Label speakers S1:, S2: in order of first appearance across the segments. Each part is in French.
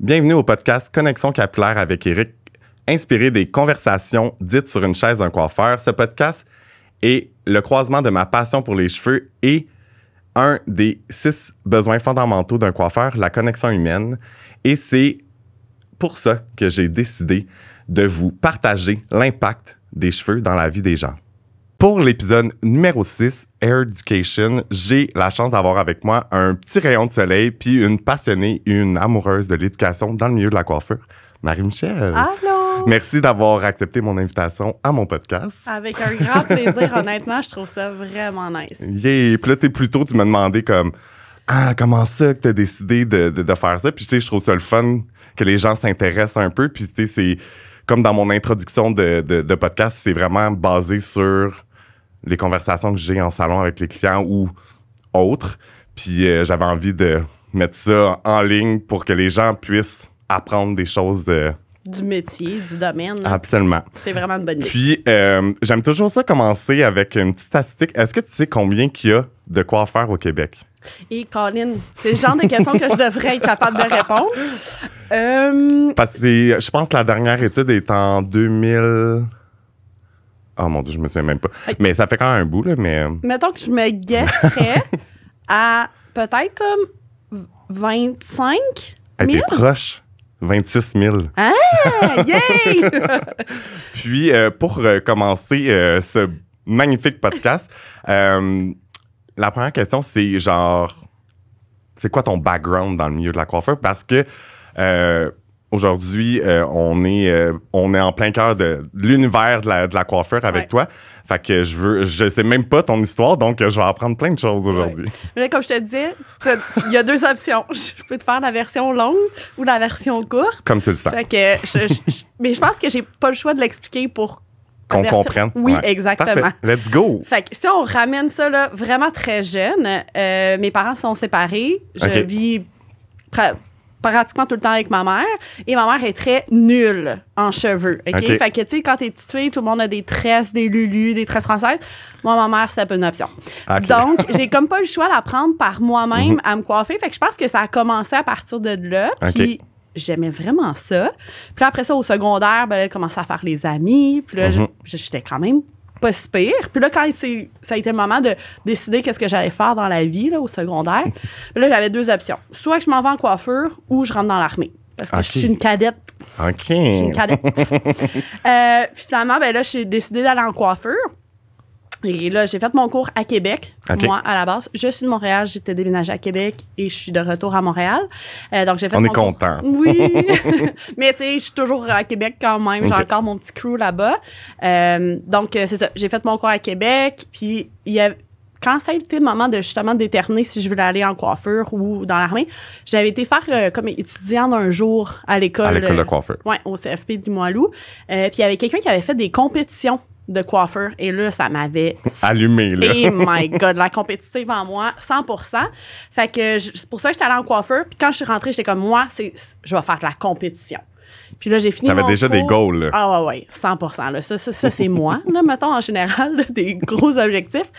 S1: Bienvenue au podcast Connexion capillaire avec Eric, inspiré des conversations dites sur une chaise d'un coiffeur. Ce podcast est le croisement de ma passion pour les cheveux et un des six besoins fondamentaux d'un coiffeur, la connexion humaine. Et c'est pour ça que j'ai décidé de vous partager l'impact des cheveux dans la vie des gens. Pour l'épisode numéro 6, Air Education, j'ai la chance d'avoir avec moi un petit rayon de soleil puis une passionnée, une amoureuse de l'éducation dans le milieu de la coiffure, Marie-Michel.
S2: Allô?
S1: Merci d'avoir accepté mon invitation à mon podcast.
S2: Avec un grand plaisir, honnêtement, je trouve ça vraiment nice.
S1: Yeah! Puis là, t'es plus tôt, tu m'as demandé comme Ah, comment ça que t'as décidé de, de, de faire ça? Puis tu sais, je trouve ça le fun que les gens s'intéressent un peu. Puis tu sais, c'est comme dans mon introduction de podcast, c'est vraiment basé sur les conversations que j'ai en salon avec les clients ou autres. Puis euh, j'avais envie de mettre ça en ligne pour que les gens puissent apprendre des choses de...
S2: Du métier, du domaine. là.
S1: Absolument.
S2: C'est vraiment une bonne idée.
S1: Puis, euh, j'aime toujours ça commencer avec une petite statistique. Est-ce que tu sais combien qu'il y a de coiffeurs au Québec?
S2: Et Colin, c'est le genre de questions que je devrais être capable de répondre. Euh,
S1: Parce que je pense que la dernière étude est en 2000. Oh mon dieu, je me souviens même pas. Mais ça fait quand même un bout, là, mais. euh,
S2: mettons que je me guesserais à peut-être comme 25
S1: Elle
S2: 000.
S1: était proche. 26 000.
S2: Ah, yay!
S1: Puis, euh, pour euh, commencer euh, ce magnifique podcast, la première question, c'est genre, c'est quoi ton background dans le milieu de la coiffure? Parce que aujourd'hui, euh, on, est, euh, on est en plein cœur de, de l'univers de la, de la coiffure avec
S2: Ouais.
S1: toi. Fait que je veux, je sais même pas ton histoire, donc euh, je vais apprendre plein de choses aujourd'hui.
S2: Mais comme je te disais, il y a deux options. Je peux te faire la version longue ou la version courte.
S1: Comme tu le sens.
S2: Fait que je- mais je pense que j'ai pas le choix de l'expliquer pour
S1: Qu'on comprenne.
S2: Oui,
S1: Ouais.
S2: exactement.
S1: Parfait. Let's go.
S2: Fait que si on ramène ça là, vraiment très jeune, euh, mes parents sont séparés. Je vis pratiquement tout le temps avec ma mère. Et ma mère est très nulle en cheveux. OK? Fait que, tu sais, quand t'es petite fille, tout le monde a des tresses, des lulus, des tresses françaises. Moi, ma mère, c'était pas une option. Donc, j'ai comme pas eu le choix d'apprendre par moi-même
S1: Mhm.
S2: à me coiffer. Fait que je pense que ça a commencé à partir de là. Puis j'aimais vraiment ça. Puis là, après ça, au secondaire, ben, j'ai commencé à faire les amis. Puis là,
S1: Mhm.
S2: j'étais quand même pas si pire. Puis là, quand c'est- ça a été le moment de décider qu'est-ce que j'allais faire dans la vie, là, au secondaire, là, j'avais deux options. Soit que je m'en vais en coiffure ou je rentre dans l'armée. Parce que je suis une cadette.
S1: OK.
S2: Je suis une cadette. Euh, puis finalement, ben là, j'ai décidé d'aller en coiffure. Et là, j'ai fait mon cours à Québec, moi, à la base. Je suis de Montréal, j'étais déménagée à Québec et je suis de retour à Montréal. Euh, donc, j'ai fait
S1: On
S2: mon
S1: est
S2: cours-
S1: content.
S2: Oui. Mais tu sais, je suis toujours à Québec quand même. J'ai encore mon petit crew là-bas. Euh, donc, euh, c'est ça. J'ai fait mon cours à Québec. Puis, il y a, quand ça a été le moment de justement déterminer si je voulais aller en coiffure ou dans l'armée, j'avais été faire euh, comme étudiante un jour à l'école.
S1: À l'école de coiffure.
S2: Ouais, au CFP du Moilou. Euh, puis il y avait quelqu'un qui avait fait des compétitions de coiffeur. Et là, ça m'avait
S1: Allumé, là.
S2: Oh my God, la compétitive en moi, 100% Fait que c'est pour ça que j'étais allée en coiffeur. Puis quand je suis rentrée, j'étais comme, moi, c'est, je vais faire de la compétition. Puis là, j'ai fini
S1: T'avais déjà des goals, là.
S2: Ah ouais, ouais, 100 là. Ça, ça, ça, c'est moi, là, mettons, en général, là, des gros objectifs.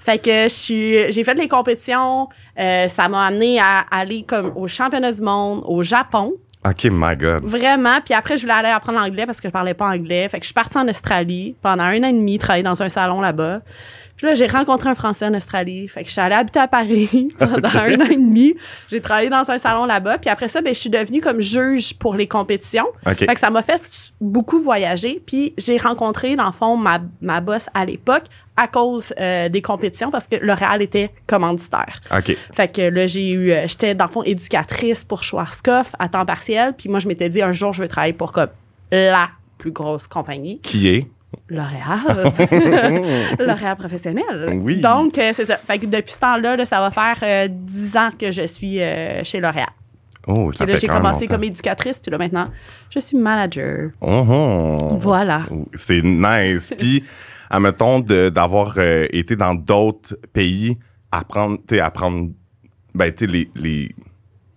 S2: Fait que je suis, j'ai fait les compétitions. Euh, ça m'a amené à aller comme au championnat du monde, au Japon.
S1: OK, my God.
S2: Vraiment. Puis après, je voulais aller apprendre l'anglais parce que je parlais pas anglais. Fait que je suis partie en Australie pendant un an et demi, travailler dans un salon là-bas. Puis là, j'ai rencontré un Français en Australie. Fait que je suis allée habiter à Paris pendant un an et demi. J'ai travaillé dans un salon là-bas. Puis après ça, ben, je suis devenue comme juge pour les compétitions. Fait que ça m'a fait beaucoup voyager. Puis j'ai rencontré, dans le fond, ma, ma boss à l'époque à cause euh, des compétitions parce que L'Oréal était commanditaire.
S1: OK.
S2: Fait que là, j'ai eu. euh, J'étais, dans le fond, éducatrice pour Schwarzkopf à temps partiel. Puis moi, je m'étais dit, un jour, je vais travailler pour comme la plus grosse compagnie,
S1: Qui est?
S2: L'Oréal. L'Oréal professionnel.
S1: Oui.
S2: Donc, euh, c'est ça. Fait que depuis ce temps-là, là, ça va faire euh, 10 ans que je suis euh, chez L'Oréal.
S1: Oh,
S2: Puis là, j'ai commencé
S1: longtemps.
S2: comme éducatrice. Puis là, maintenant, je suis manager.
S1: Oh, oh.
S2: Voilà.
S1: C'est nice. Puis, admettons, de- d'avoir euh, été dans d'autres pays, apprendre, tu sais, apprendre, ben, tu sais, les, les,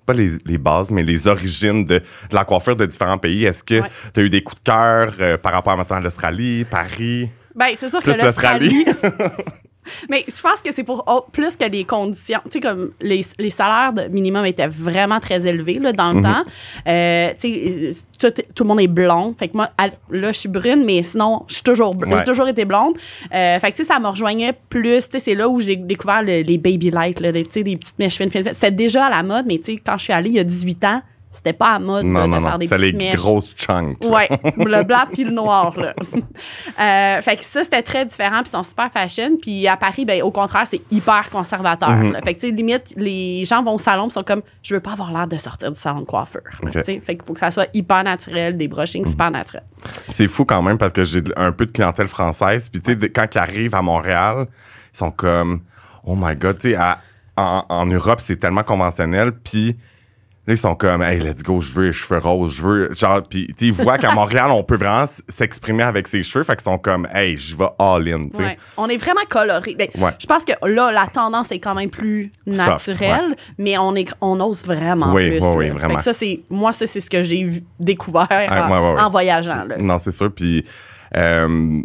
S1: pas les, les bases, mais les origines de, de la coiffure de différents pays. Est-ce que
S2: Ouais.
S1: tu as eu des coups de cœur euh, par rapport, maintenant, à l'Australie, Paris?
S2: Ben, c'est sûr
S1: Plus
S2: que l'Australie. Mais je pense que c'est pour oh, plus que les conditions. Tu sais, comme les, les salaires de minimum étaient vraiment très élevés là, dans le
S1: Mhm.
S2: temps. Euh, tu sais, tout, tout le monde est blond. Fait que moi, à- là, je suis brune, mais sinon, je suis toujours,
S1: Ouais.
S2: j'ai toujours été blonde. Euh, fait que, tu sais, ça me rejoignait plus. Tu sais, c'est là où j'ai découvert le- les baby lights, là, les, tu sais, les petites mèches fines, fines, fines. C'était déjà à la mode, mais tu sais, quand je suis allée il y a 18 ans, c'était pas à mode là,
S1: Non, non,
S2: de faire des
S1: les
S2: petites mèches.
S1: grosses chunks.
S2: Ouais, le blanc puis le noir, là. Euh, fait que ça, c'était très différent, puis ils sont super fashion. Puis à Paris, ben, au contraire, c'est hyper conservateur.
S1: Mhm.
S2: là. Fait que, tu sais, limite, les gens vont au salon, puis sont comme, je veux pas avoir l'air de sortir du salon de coiffeur. là,
S1: Ok.
S2: tu sais. Fait qu'il faut que ça soit hyper naturel, des brushings super naturels.
S1: C'est fou quand même parce que j'ai un peu de clientèle française. Puis, tu sais, quand ils arrivent à Montréal, ils sont comme, oh my God, tu sais, en, en Europe, c'est tellement conventionnel. Puis, là, ils sont comme, hey, let's go, je veux cheveux roses, je veux. Genre, sais, ils voient qu'à Montréal, on peut vraiment s'exprimer avec ses cheveux. Fait qu'ils sont comme, hey, je vais all-in, tu sais.
S2: Ouais. On est vraiment coloré. Ben,
S1: Ouais.
S2: Je pense que là, la tendance est quand même plus
S1: Soft,
S2: naturelle, mais on, est, on ose vraiment
S1: Oui,
S2: plus.
S1: oui, oui, vraiment.
S2: Fait que ça, c'est, moi, ça, c'est ce que j'ai découvert en voyageant. Là.
S1: Non, c'est sûr. Puis, euh,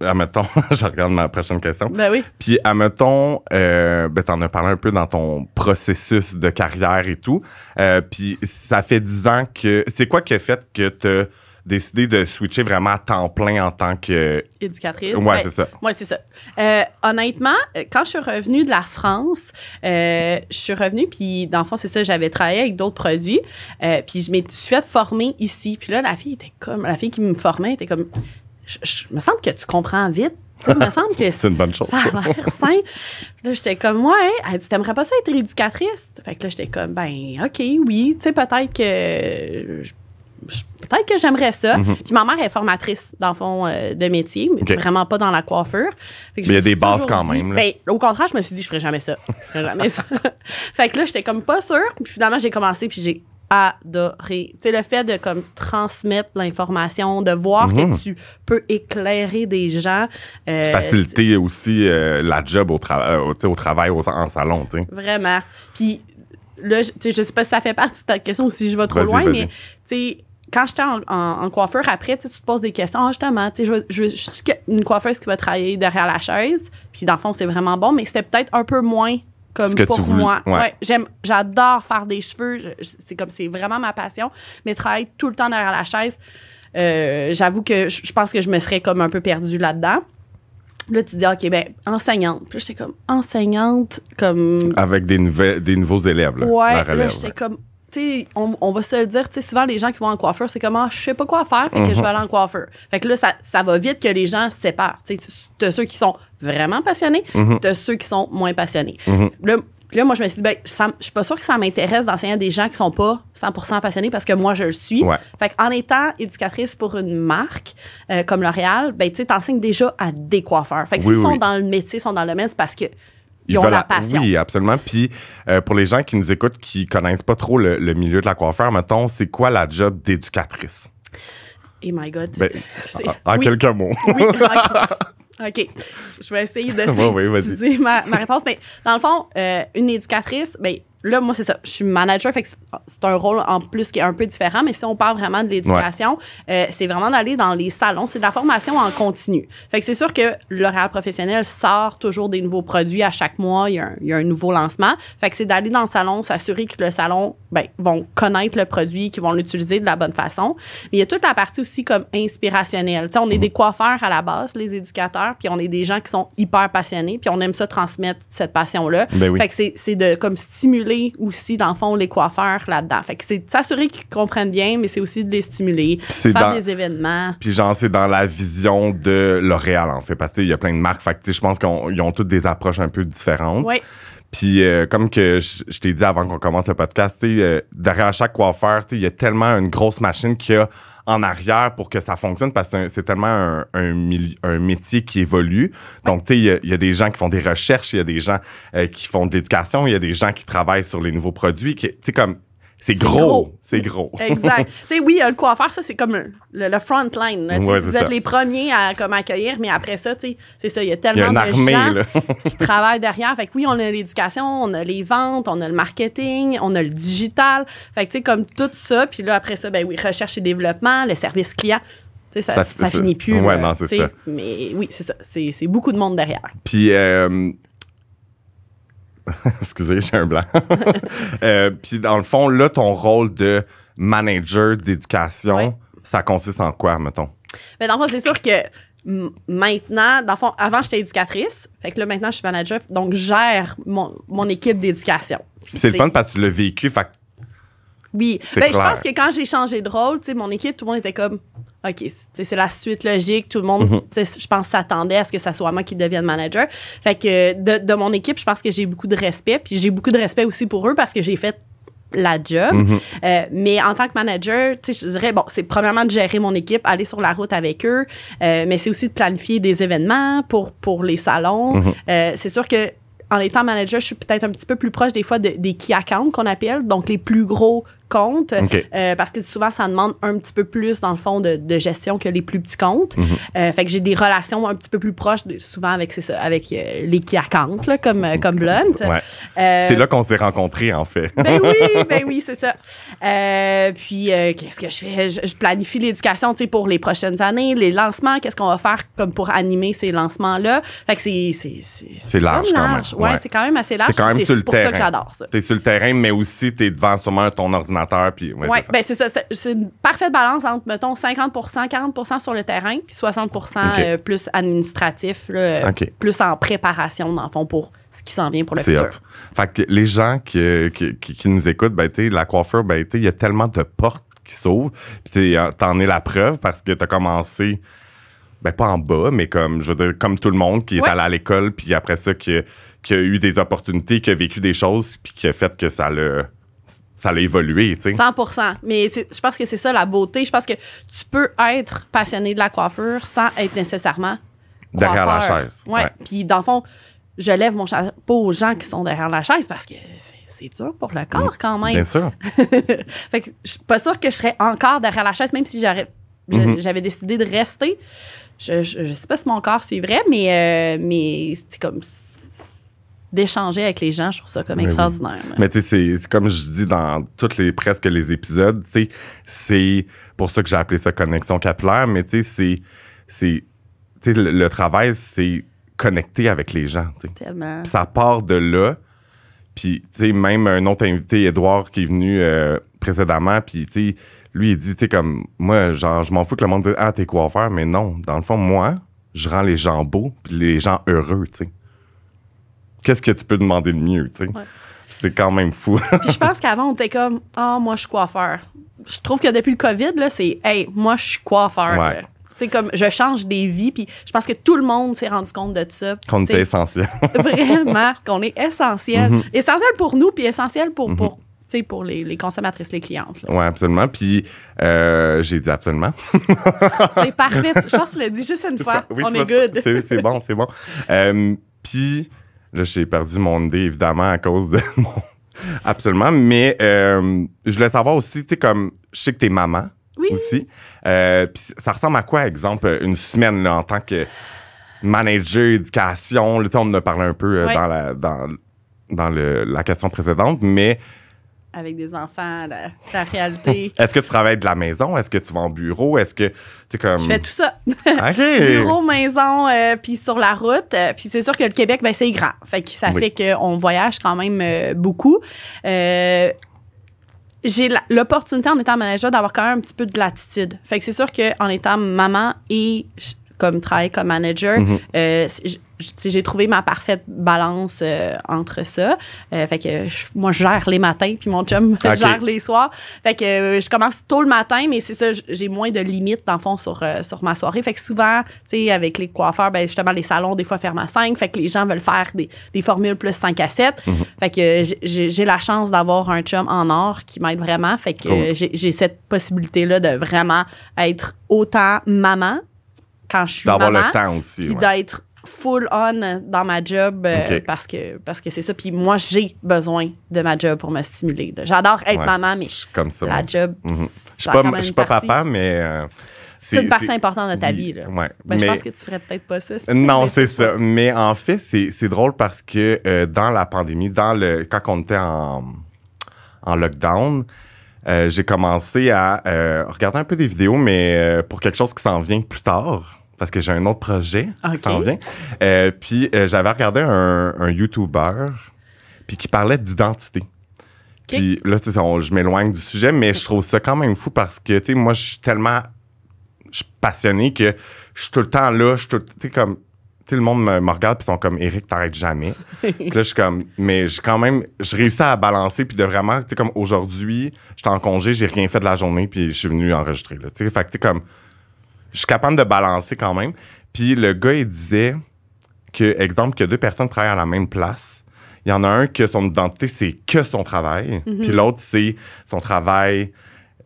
S1: admettons, je regarde ma prochaine question.
S2: Ben oui.
S1: Puis, admettons, euh, ben, t'en as parlé un peu dans ton processus de carrière et tout. Euh, puis, ça fait 10 ans que. C'est quoi qui a fait que t'as décidé de switcher vraiment à temps plein en tant que.
S2: Éducatrice?
S1: Ouais,
S2: Ben,
S1: c'est ça.
S2: Oui, c'est ça. Euh, honnêtement, euh, quand je suis revenue de la France, euh, je suis revenue, puis dans le fond, c'est ça, j'avais travaillé avec d'autres produits, euh, puis je me suis fait former ici. Puis là, la fille était comme, la fille qui me formait était comme, je, je- me semble que tu comprends vite. Sais, me semble que
S1: C'est une bonne chose.
S2: ça a l'air simple. Là, j'étais comme, ouais. Elle dit, t'aimerais pas ça être éducatrice? Fait que là, j'étais comme, ben, OK, oui. Tu sais, peut-être que. je- Peut-être que j'aimerais ça.
S1: Mhm.
S2: Puis ma mère est formatrice, dans le fond, euh, de métier, mais
S1: OK.
S2: vraiment pas dans la coiffure. Fait que je
S1: Mais il y a des bases quand
S2: dit-
S1: même.
S2: Ben, au contraire, je me suis dit, je ferais jamais ça. Je ferais jamais ça. fait que là, j'étais comme pas sûre. Puis finalement, j'ai commencé, puis j'ai adoré. Tu sais, le fait de comme transmettre l'information, de voir
S1: Mhm.
S2: que tu peux éclairer des gens. euh,
S1: Faciliter aussi euh, la job au, tra- euh, au- travail au- en salon, tu sais.
S2: Vraiment. Puis là, je, tu sais, je sais pas si ça fait partie de ta question ou si je vais trop loin, mais tu sais, quand j'étais en, en- en coiffeur, après, tu te poses des questions. Ah, justement, tu sais, je, je, je suis une coiffeuse qui va travailler derrière la chaise. Puis dans le fond, c'est vraiment bon, mais c'était peut-être un peu moins comme
S1: que
S2: pour
S1: tu voulais,
S2: moi.
S1: ouais.
S2: j'aime, j'adore faire des cheveux. Je- je- c'est comme, c'est vraiment ma passion. Mais travailler tout le temps derrière la chaise, euh, j'avoue que je, je pense que je me serais comme un peu perdue là-dedans. Là, tu dis, OK, ben, enseignante. Puis là, j'étais comme, enseignante, comme
S1: Avec des, nouvelles, des nouveaux élèves, là,
S2: Ouais,
S1: la
S2: là, j'étais comme. Tu on, on va se le dire, tu souvent les gens qui vont en coiffeur, c'est comme, ah, je sais pas quoi faire, fait que
S1: Mhm.
S2: je vais aller en coiffeur. Fait que là, ça, ça va vite que les gens se séparent. Tu tu- t'as ceux qui sont vraiment passionnés,
S1: Mhm.
S2: puis t'as ceux qui sont moins passionnés.
S1: Mhm.
S2: Là, là, moi, je me suis dit, ben, je suis pas sûre que ça m'intéresse d'enseigner à des gens qui sont pas 100% passionnés parce que moi, je le suis.
S1: Ouais.
S2: Fait qu'en étant éducatrice pour une marque euh, comme L'Oréal, ben, tu sais, t'enseignes déjà à des coiffeurs. Fait que
S1: Oui,
S2: s'ils
S1: oui.
S2: sont dans le métier, sont dans le domaine, c'est parce que ils,
S1: Ils
S2: ont
S1: veulent
S2: la passion.
S1: Oui, absolument. Puis euh, pour les gens qui nous écoutent, qui connaissent pas trop le, le milieu de la coiffeur, mettons, c'est quoi la job d'éducatrice?
S2: Oh my God.
S1: Ben, En, en
S2: oui.
S1: quelques mots.
S2: Oui, ok. OK. Je vais essayer de synthétiser ma, ma réponse. Mais dans le fond, euh, une éducatrice, ben, là, moi, c'est ça. Je suis manager, fait que c'est un rôle en plus qui est un peu différent. Mais si on parle vraiment de l'éducation, euh, c'est vraiment d'aller dans les salons. C'est de la formation en continu. Fait que c'est sûr que L'Oréal professionnel sort toujours des nouveaux produits à chaque mois. Il y a un, il y a un nouveau lancement. Fait que c'est d'aller dans le salon, s'assurer que le salon, ben, vont connaître le produit, qu'ils vont l'utiliser de la bonne façon. Mais il y a toute la partie aussi comme inspirationnelle. Tu sais, on est des coiffeurs à la base, les éducateurs, puis on est des gens qui sont hyper passionnés, puis on aime ça transmettre cette passion-là.
S1: Ben oui.
S2: Fait que c'est- c'est de comme stimuler aussi, dans le fond, les coiffeurs là-dedans. Fait que c'est s'assurer qu'ils comprennent bien, mais c'est aussi de les stimuler, faire
S1: dans-
S2: des événements.
S1: Puis genre, c'est dans la vision de L'Oréal, en fait. Parce qu'il y a plein de marques. Fait que, je pense qu'ils ont toutes des approches un peu différentes.
S2: Oui,
S1: Puis euh, comme que je, t'ai dit avant qu'on commence le podcast, euh, derrière chaque coiffeur, il y a tellement une grosse machine qu'il y a en arrière pour que ça fonctionne parce que c'est tellement un, un, un métier qui évolue. Donc, tu sais, il y a- y, a des gens qui font des recherches, il y a des gens euh, qui font de l'éducation, il y a des gens qui travaillent sur les nouveaux produits. Tu sais, comme, c'est gros.
S2: gros.
S1: C'est gros.
S2: exact. tu sais, oui, le coiffeur, ça, c'est comme le, le front line. là.
S1: Ouais,
S2: vous êtes les premiers à comme, accueillir, mais après ça, tu sais, c'est ça, il y a
S1: Il y a
S2: tellement de
S1: armée,
S2: gens
S1: là.
S2: qui travaillent derrière. Fait que oui, on a l'éducation, on a les ventes, on a le marketing, on a le digital. Fait que, tu sais, comme tout ça. Puis là, après ça, ben oui, recherche et développement, le service client. Ça,
S1: Ça-
S2: finit plus.
S1: ouais,
S2: là,
S1: non, c'est ça.
S2: Mais oui, c'est ça. C'est c'est beaucoup de monde derrière.
S1: Puis, euh, excusez, j'ai un blanc. Euh, puis, dans le fond, là, ton rôle de manager d'éducation,
S2: Ouais.
S1: ça consiste en quoi, mettons?
S2: Mais dans le fond, c'est sûr que maintenant, dans le fond, avant, j'étais éducatrice. Fait que là, maintenant, je suis manager. Donc, je gère mon, mon équipe d'éducation.
S1: C'est le fun parce que tu l'as vécu. Fait
S2: Oui. Ben, je pense que quand j'ai changé de rôle, tu sais, mon équipe, tout le monde était comme, OK, c'est la suite logique. Tout le monde,
S1: Mhm.
S2: je pense, s'attendait à ce que ça soit moi qui devienne manager. Fait que de, de mon équipe, je pense que j'ai beaucoup de respect. Puis j'ai beaucoup de respect aussi pour eux parce que j'ai fait la job.
S1: Mhm.
S2: Euh, mais en tant que manager, je dirais, bon, c'est premièrement de gérer mon équipe, aller sur la route avec eux, euh, mais c'est aussi de planifier des événements pour, pour les salons.
S1: Mhm.
S2: Euh, c'est sûr que en étant manager, je suis peut-être un petit peu plus proche des fois de- des key accounts qu'on appelle, donc les plus gros comptes,
S1: OK.
S2: euh, parce que souvent, ça demande un petit peu plus, dans le fond, de, de gestion que les plus petits comptes.
S1: Mhm.
S2: Euh, fait que j'ai des relations un petit peu plus proches, de- souvent avec, c'est ça, avec euh, les accounts, là, comme, euh, comme Blunt.
S1: Ouais.
S2: Euh,
S1: C'est là qu'on s'est rencontrés, en fait.
S2: ben oui, ben oui, c'est ça. Puis, qu'est-ce que je fais? Je, je planifie l'éducation, tu sais, pour les prochaines années, les lancements, qu'est-ce qu'on va faire comme pour animer ces lancements-là? Fait que c'est... C'est,
S1: C'est large, quand même.
S2: Ouais,
S1: Ouais.
S2: c'est quand même assez large.
S1: T'es quand même
S2: C'est
S1: sur le
S2: pour ça
S1: terrain.
S2: que j'adore ça.
S1: T'es sur le terrain, mais aussi t'es devant sûrement ton ordinateur. Puis, ouais,
S2: Ouais,
S1: c'est ça.
S2: ben c'est une parfaite balance entre, mettons, 50% 40% sur le terrain, puis 60% euh, plus administratif, là,
S1: OK.
S2: plus en préparation, dans le fond, pour ce qui s'en vient pour le futur.
S1: hot. Fait que les gens qui, qui, qui- qui nous écoutent, ben, la coiffure, ben, il y a tellement de portes qui s'ouvrent. Puis, euh, t'en es la preuve parce que t'as commencé, ben, pas en bas, mais comme, je veux dire, comme tout le monde qui est
S2: Ouais.
S1: allé à l'école, puis après ça, qui, a- qui a eu des opportunités, qui a vécu des choses, puis qui a fait que ça l'a, ça l'a évolué, tu sais.
S2: 100% Mais je pense que c'est ça la beauté. Je pense que tu peux être passionné de la coiffure sans être nécessairement
S1: Derrière la chaise.
S2: Ouais.
S1: Ouais.
S2: Puis dans le fond, je lève mon chapeau aux gens qui sont derrière la chaise parce que c'est- dur pour le corps quand même.
S1: Bien sûr.
S2: fait que je suis pas sûre que je serais encore derrière la chaise, même si j'aurais,
S1: Mhm.
S2: j'avais décidé de rester. Je, je, je sais pas si mon corps suivrait, mais, euh, mais c'est comme d'échanger avec les gens, je trouve ça comme
S1: Mais oui.
S2: extraordinaire.
S1: Mais tu sais, c'est- comme je dis dans tous les presque les épisodes, tu sais, c'est pour ça que j'ai appelé ça connexion capillaire, mais tu sais, c'est c'est tu sais, le, le travail, c'est connecter avec les gens. tu sais.
S2: Tellement.
S1: Ça part de là. Puis, tu sais, même un autre invité, Edouard, qui est venu euh, précédemment, puis, tu sais, lui, il dit, tu sais, comme, moi, genre, je m'en fous que le monde dise, ah, t'es coiffeur, mais non. Dans le fond, moi, je rends les gens beaux, puis les gens heureux, tu sais. Qu'est-ce que tu peux demander de mieux, tu sais?
S2: Ouais.
S1: C'est quand même fou.
S2: Puis je pense qu'avant, on était comme, ah, moi, je suis coiffeur. Je trouve que depuis le COVID, là, c'est, hey, moi, je suis coiffeur.
S1: Ouais.
S2: sais, comme, je change des vies, puis je pense que tout le monde s'est rendu compte de ça.
S1: Qu'on était essentiel.
S2: vraiment, qu'on est essentiel.
S1: Mhm.
S2: Essentiel pour nous, puis essentiel pour, pour, tu sais, pour les, les consommatrices, les clientes.
S1: Oui, absolument. Puis, euh, j'ai dit absolument.
S2: C'est parfait. Je pense que tu l'as dit juste une fois.
S1: Oui,
S2: on
S1: c'est
S2: est good.
S1: C'est, c'est bon, c'est bon. Euh, puis, là, j'ai perdu mon idée, évidemment, à cause de mon. Absolument. Mais euh, je voulais savoir aussi, tu sais, comme, je sais que t'es maman
S2: Oui.
S1: aussi. Euh, puis, ça ressemble à quoi, exemple, une semaine, là, en tant que manager éducation? Là, on en a parlé un peu euh,
S2: Ouais.
S1: dans, la, dans, dans le- la question précédente, mais
S2: Avec des enfants, la, la réalité.
S1: est-ce que tu travailles de la maison? Est-ce que tu vas en bureau? Est-ce que, tu comme.
S2: Je fais tout ça. Bureau, maison, euh, puis sur la route. Euh, puis c'est sûr que le Québec, ben, c'est grand. Fait que ça
S1: Oui.
S2: fait qu'on voyage quand même euh, beaucoup. J'ai l'opportunité en étant manager d'avoir quand même un petit peu de latitude. Fait que c'est sûr qu'en étant maman et comme travail comme manager,
S1: Mhm.
S2: euh, j'ai trouvé ma parfaite balance euh, entre ça. Euh, fait que je- moi, je gère les matins, puis mon chum
S1: Ok.
S2: gère les soirs. Fait que je commence tôt le matin, mais c'est ça, j'ai moins de limites, dans le fond, sur, sur ma soirée. Fait que souvent, tu sais, avec les coiffeurs, ben, justement, les salons, des fois, ferment à 5. Fait que les gens veulent faire des, des formules plus 5 à 7.
S1: Mhm.
S2: Fait que j'ai- la chance d'avoir un chum en or qui m'aide vraiment. Fait que
S1: Cool.
S2: j'ai j'ai cette possibilité-là de vraiment être autant maman quand je suis
S1: D'avoir le temps aussi.
S2: puis
S1: ouais.
S2: d'être full on dans ma job euh, parce que parce que c'est ça puis moi j'ai besoin de ma job pour me stimuler j'adore être
S1: Ouais.
S2: maman mais
S1: Je comme ça.
S2: la job
S1: Mhm. Je suis pas, je suis pas
S2: partie-
S1: papa, mais. euh,
S2: c'est une partie importante de ta vie là.
S1: Ouais.
S2: Ben, je
S1: mais,
S2: pense que tu ferais peut-être pas ça si-
S1: non, c'est ça. Mais en fait, c'est c'est drôle parce que euh, dans la pandémie, dans le quand on était en, en lockdown, j'ai commencé à regarder un peu des vidéos, mais pour quelque chose qui s'en vient plus tard. Parce que j'ai un autre projet
S2: Ok.
S1: qui s'en vient. Euh, puis euh, j'avais regardé un, un YouTuber puis qui parlait d'identité. Puis là, tu sais, on- je m'éloigne du sujet, mais je trouve ça quand même fou parce que, tu sais, moi, je suis tellement je suis passionné que je suis tout le temps là. Je suis tout- tu sais, comme, tu sais, le monde me, me regarde puis ils sont comme, Eric, t'arrêtes jamais. Puis là, je suis comme, mais j'ai quand même, je réussis à balancer puis de vraiment, tu sais, comme aujourd'hui, j'étais en congé, j'ai rien fait de la journée puis je suis venu enregistrer, là. Tu sais, fait que, tu sais, comme, je suis capable de balancer quand même. Puis le gars, il disait que, exemple, que deux personnes travaillent à la même place. Il y en a un que son identité, c'est que son travail. Puis l'autre, c'est son travail,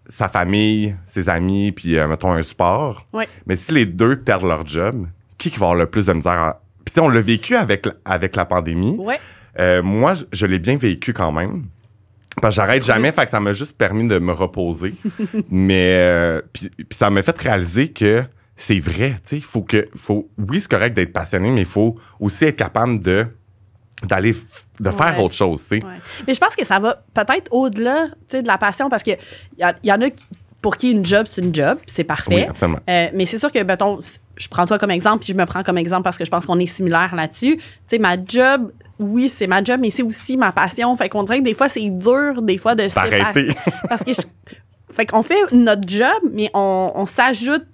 S1: sa famille, ses amis, puis, euh, mettons, un sport.
S2: Ouais.
S1: Mais si les deux perdent leur job, qui qui va avoir le plus de misère? à- Puis, on l'a vécu avec, la- avec la pandémie.
S2: Ouais.
S1: Euh, moi, je l'ai bien vécu quand même. Parce que j'arrête jamais, fait que ça m'a juste permis de me reposer. Mais, euh, puis, puis ça m'a fait réaliser que c'est vrai, tu sais, faut que, faut, oui, c'est correct d'être passionné, mais il faut aussi être capable de, d'aller, de faire
S2: Ouais.
S1: autre chose, tu sais.
S2: Ouais. Mais je pense que ça va peut-être au-delà tu sais, de la passion parce qu'il y, a- y en a qui- pour qui une job, c'est une job, c'est parfait. Euh, mais c'est sûr que, mettons, je prends toi comme exemple, puis je me prends comme exemple parce que je pense qu'on est similaires là-dessus. Tu sais, ma job, oui, c'est ma job, mais c'est aussi ma passion. Fait qu'on dirait que des fois, c'est dur, des fois, de.
S1: D'arrêter.
S2: Parce que je- fait qu'on fait notre job, mais on, on s'ajoute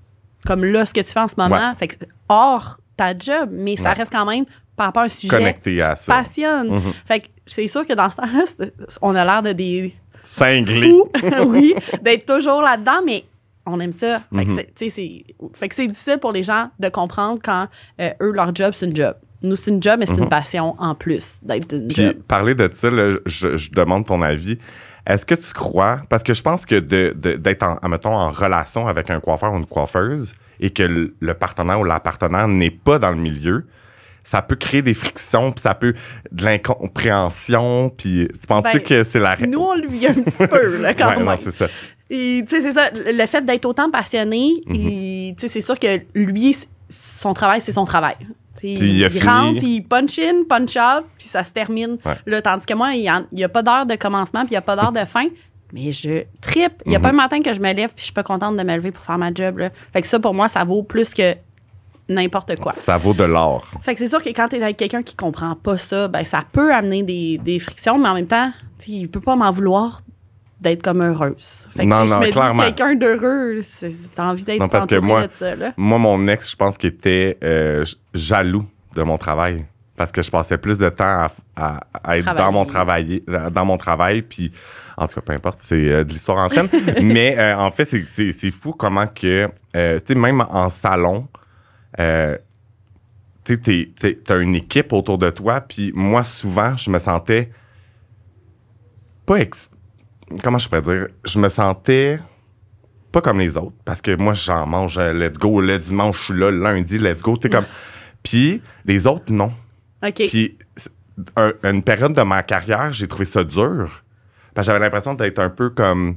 S2: comme là ce que tu fais en ce moment.
S1: Ouais.
S2: Fait que hors ta job, mais ça
S1: Ouais.
S2: reste quand même par rapport à un sujet
S1: Connecté à
S2: qui
S1: ça.
S2: passionne.
S1: Mhm.
S2: Fait que c'est sûr que dans ce temps-là, on a l'air de des
S1: Cinglé.
S2: fous, oui, d'être toujours là-dedans, mais on aime ça. Fait que
S1: Mhm.
S2: que c'est difficile pour les gens de comprendre quand euh, eux, leur job, c'est une job. Nous, c'est une job, mais c'est
S1: Mhm.
S2: une passion en plus d'être une
S1: Puis
S2: job.
S1: parler de ça, là, je, je demande ton avis. Est-ce que tu crois, parce que je pense que d'être en, mettons, en relation avec un coiffeur ou une coiffeuse et que le, le partenaire ou la partenaire n'est pas dans le milieu, ça peut créer des frictions, puis ça peut de l'incompréhension, puis tu penses-tu
S2: Ben,
S1: que c'est la...
S2: Nous, on le vit un petit peu, là, quand
S1: Ouais,
S2: même.
S1: non, c'est ça.
S2: Et, tu sais, c'est ça. Le fait d'être autant passionné,
S1: Mhm.
S2: il- tu sais, c'est sûr que lui, son travail, c'est son travail.
S1: Puis il
S2: rentre, il punch in, punch out, puis ça se termine.
S1: Ouais.
S2: Là, tandis que moi, il n'y a, pas d'heure de commencement, puis il n'y a pas d'heure de fin. Mais je tripe. Il n'y a
S1: Mhm.
S2: pas un matin que je me lève, puis je suis pas contente de me lever pour faire ma job. Là. Fait que ça, pour moi, ça vaut plus que n'importe quoi.
S1: Ça vaut de l'or.
S2: Fait que c'est sûr que quand tu es avec quelqu'un qui comprend pas ça, ben ça peut amener des, des frictions, mais en même temps, il peut pas m'en vouloir d'être comme heureuse. Fait que
S1: Non, non,
S2: je me
S1: clairement.
S2: quelqu'un d'heureux, t'as envie d'être
S1: Non, parce que moi-
S2: de ça, là.
S1: Moi, mon ex, je pense qu'il était euh, jaloux de mon travail. Parce que je passais plus de temps à, à- à être dans mon, travail, dans mon travail. Puis, en tout cas, peu importe, c'est euh, de l'histoire ancienne. Mais euh, en fait, c'est- c'est c'est fou comment que, euh, tu sais, même en salon, tu sais, t'as une équipe autour de toi. Puis moi, souvent, je me sentais pas ex- Comment je pourrais dire? Je me sentais pas comme les autres, parce que moi, j'en mange, euh, let's go, le dimanche, je suis là, le lundi, let's go, sais, comme... Puis les autres, non.
S2: OK.
S1: Puis un- une période de ma carrière, j'ai trouvé ça dur, parce que j'avais l'impression d'être un peu comme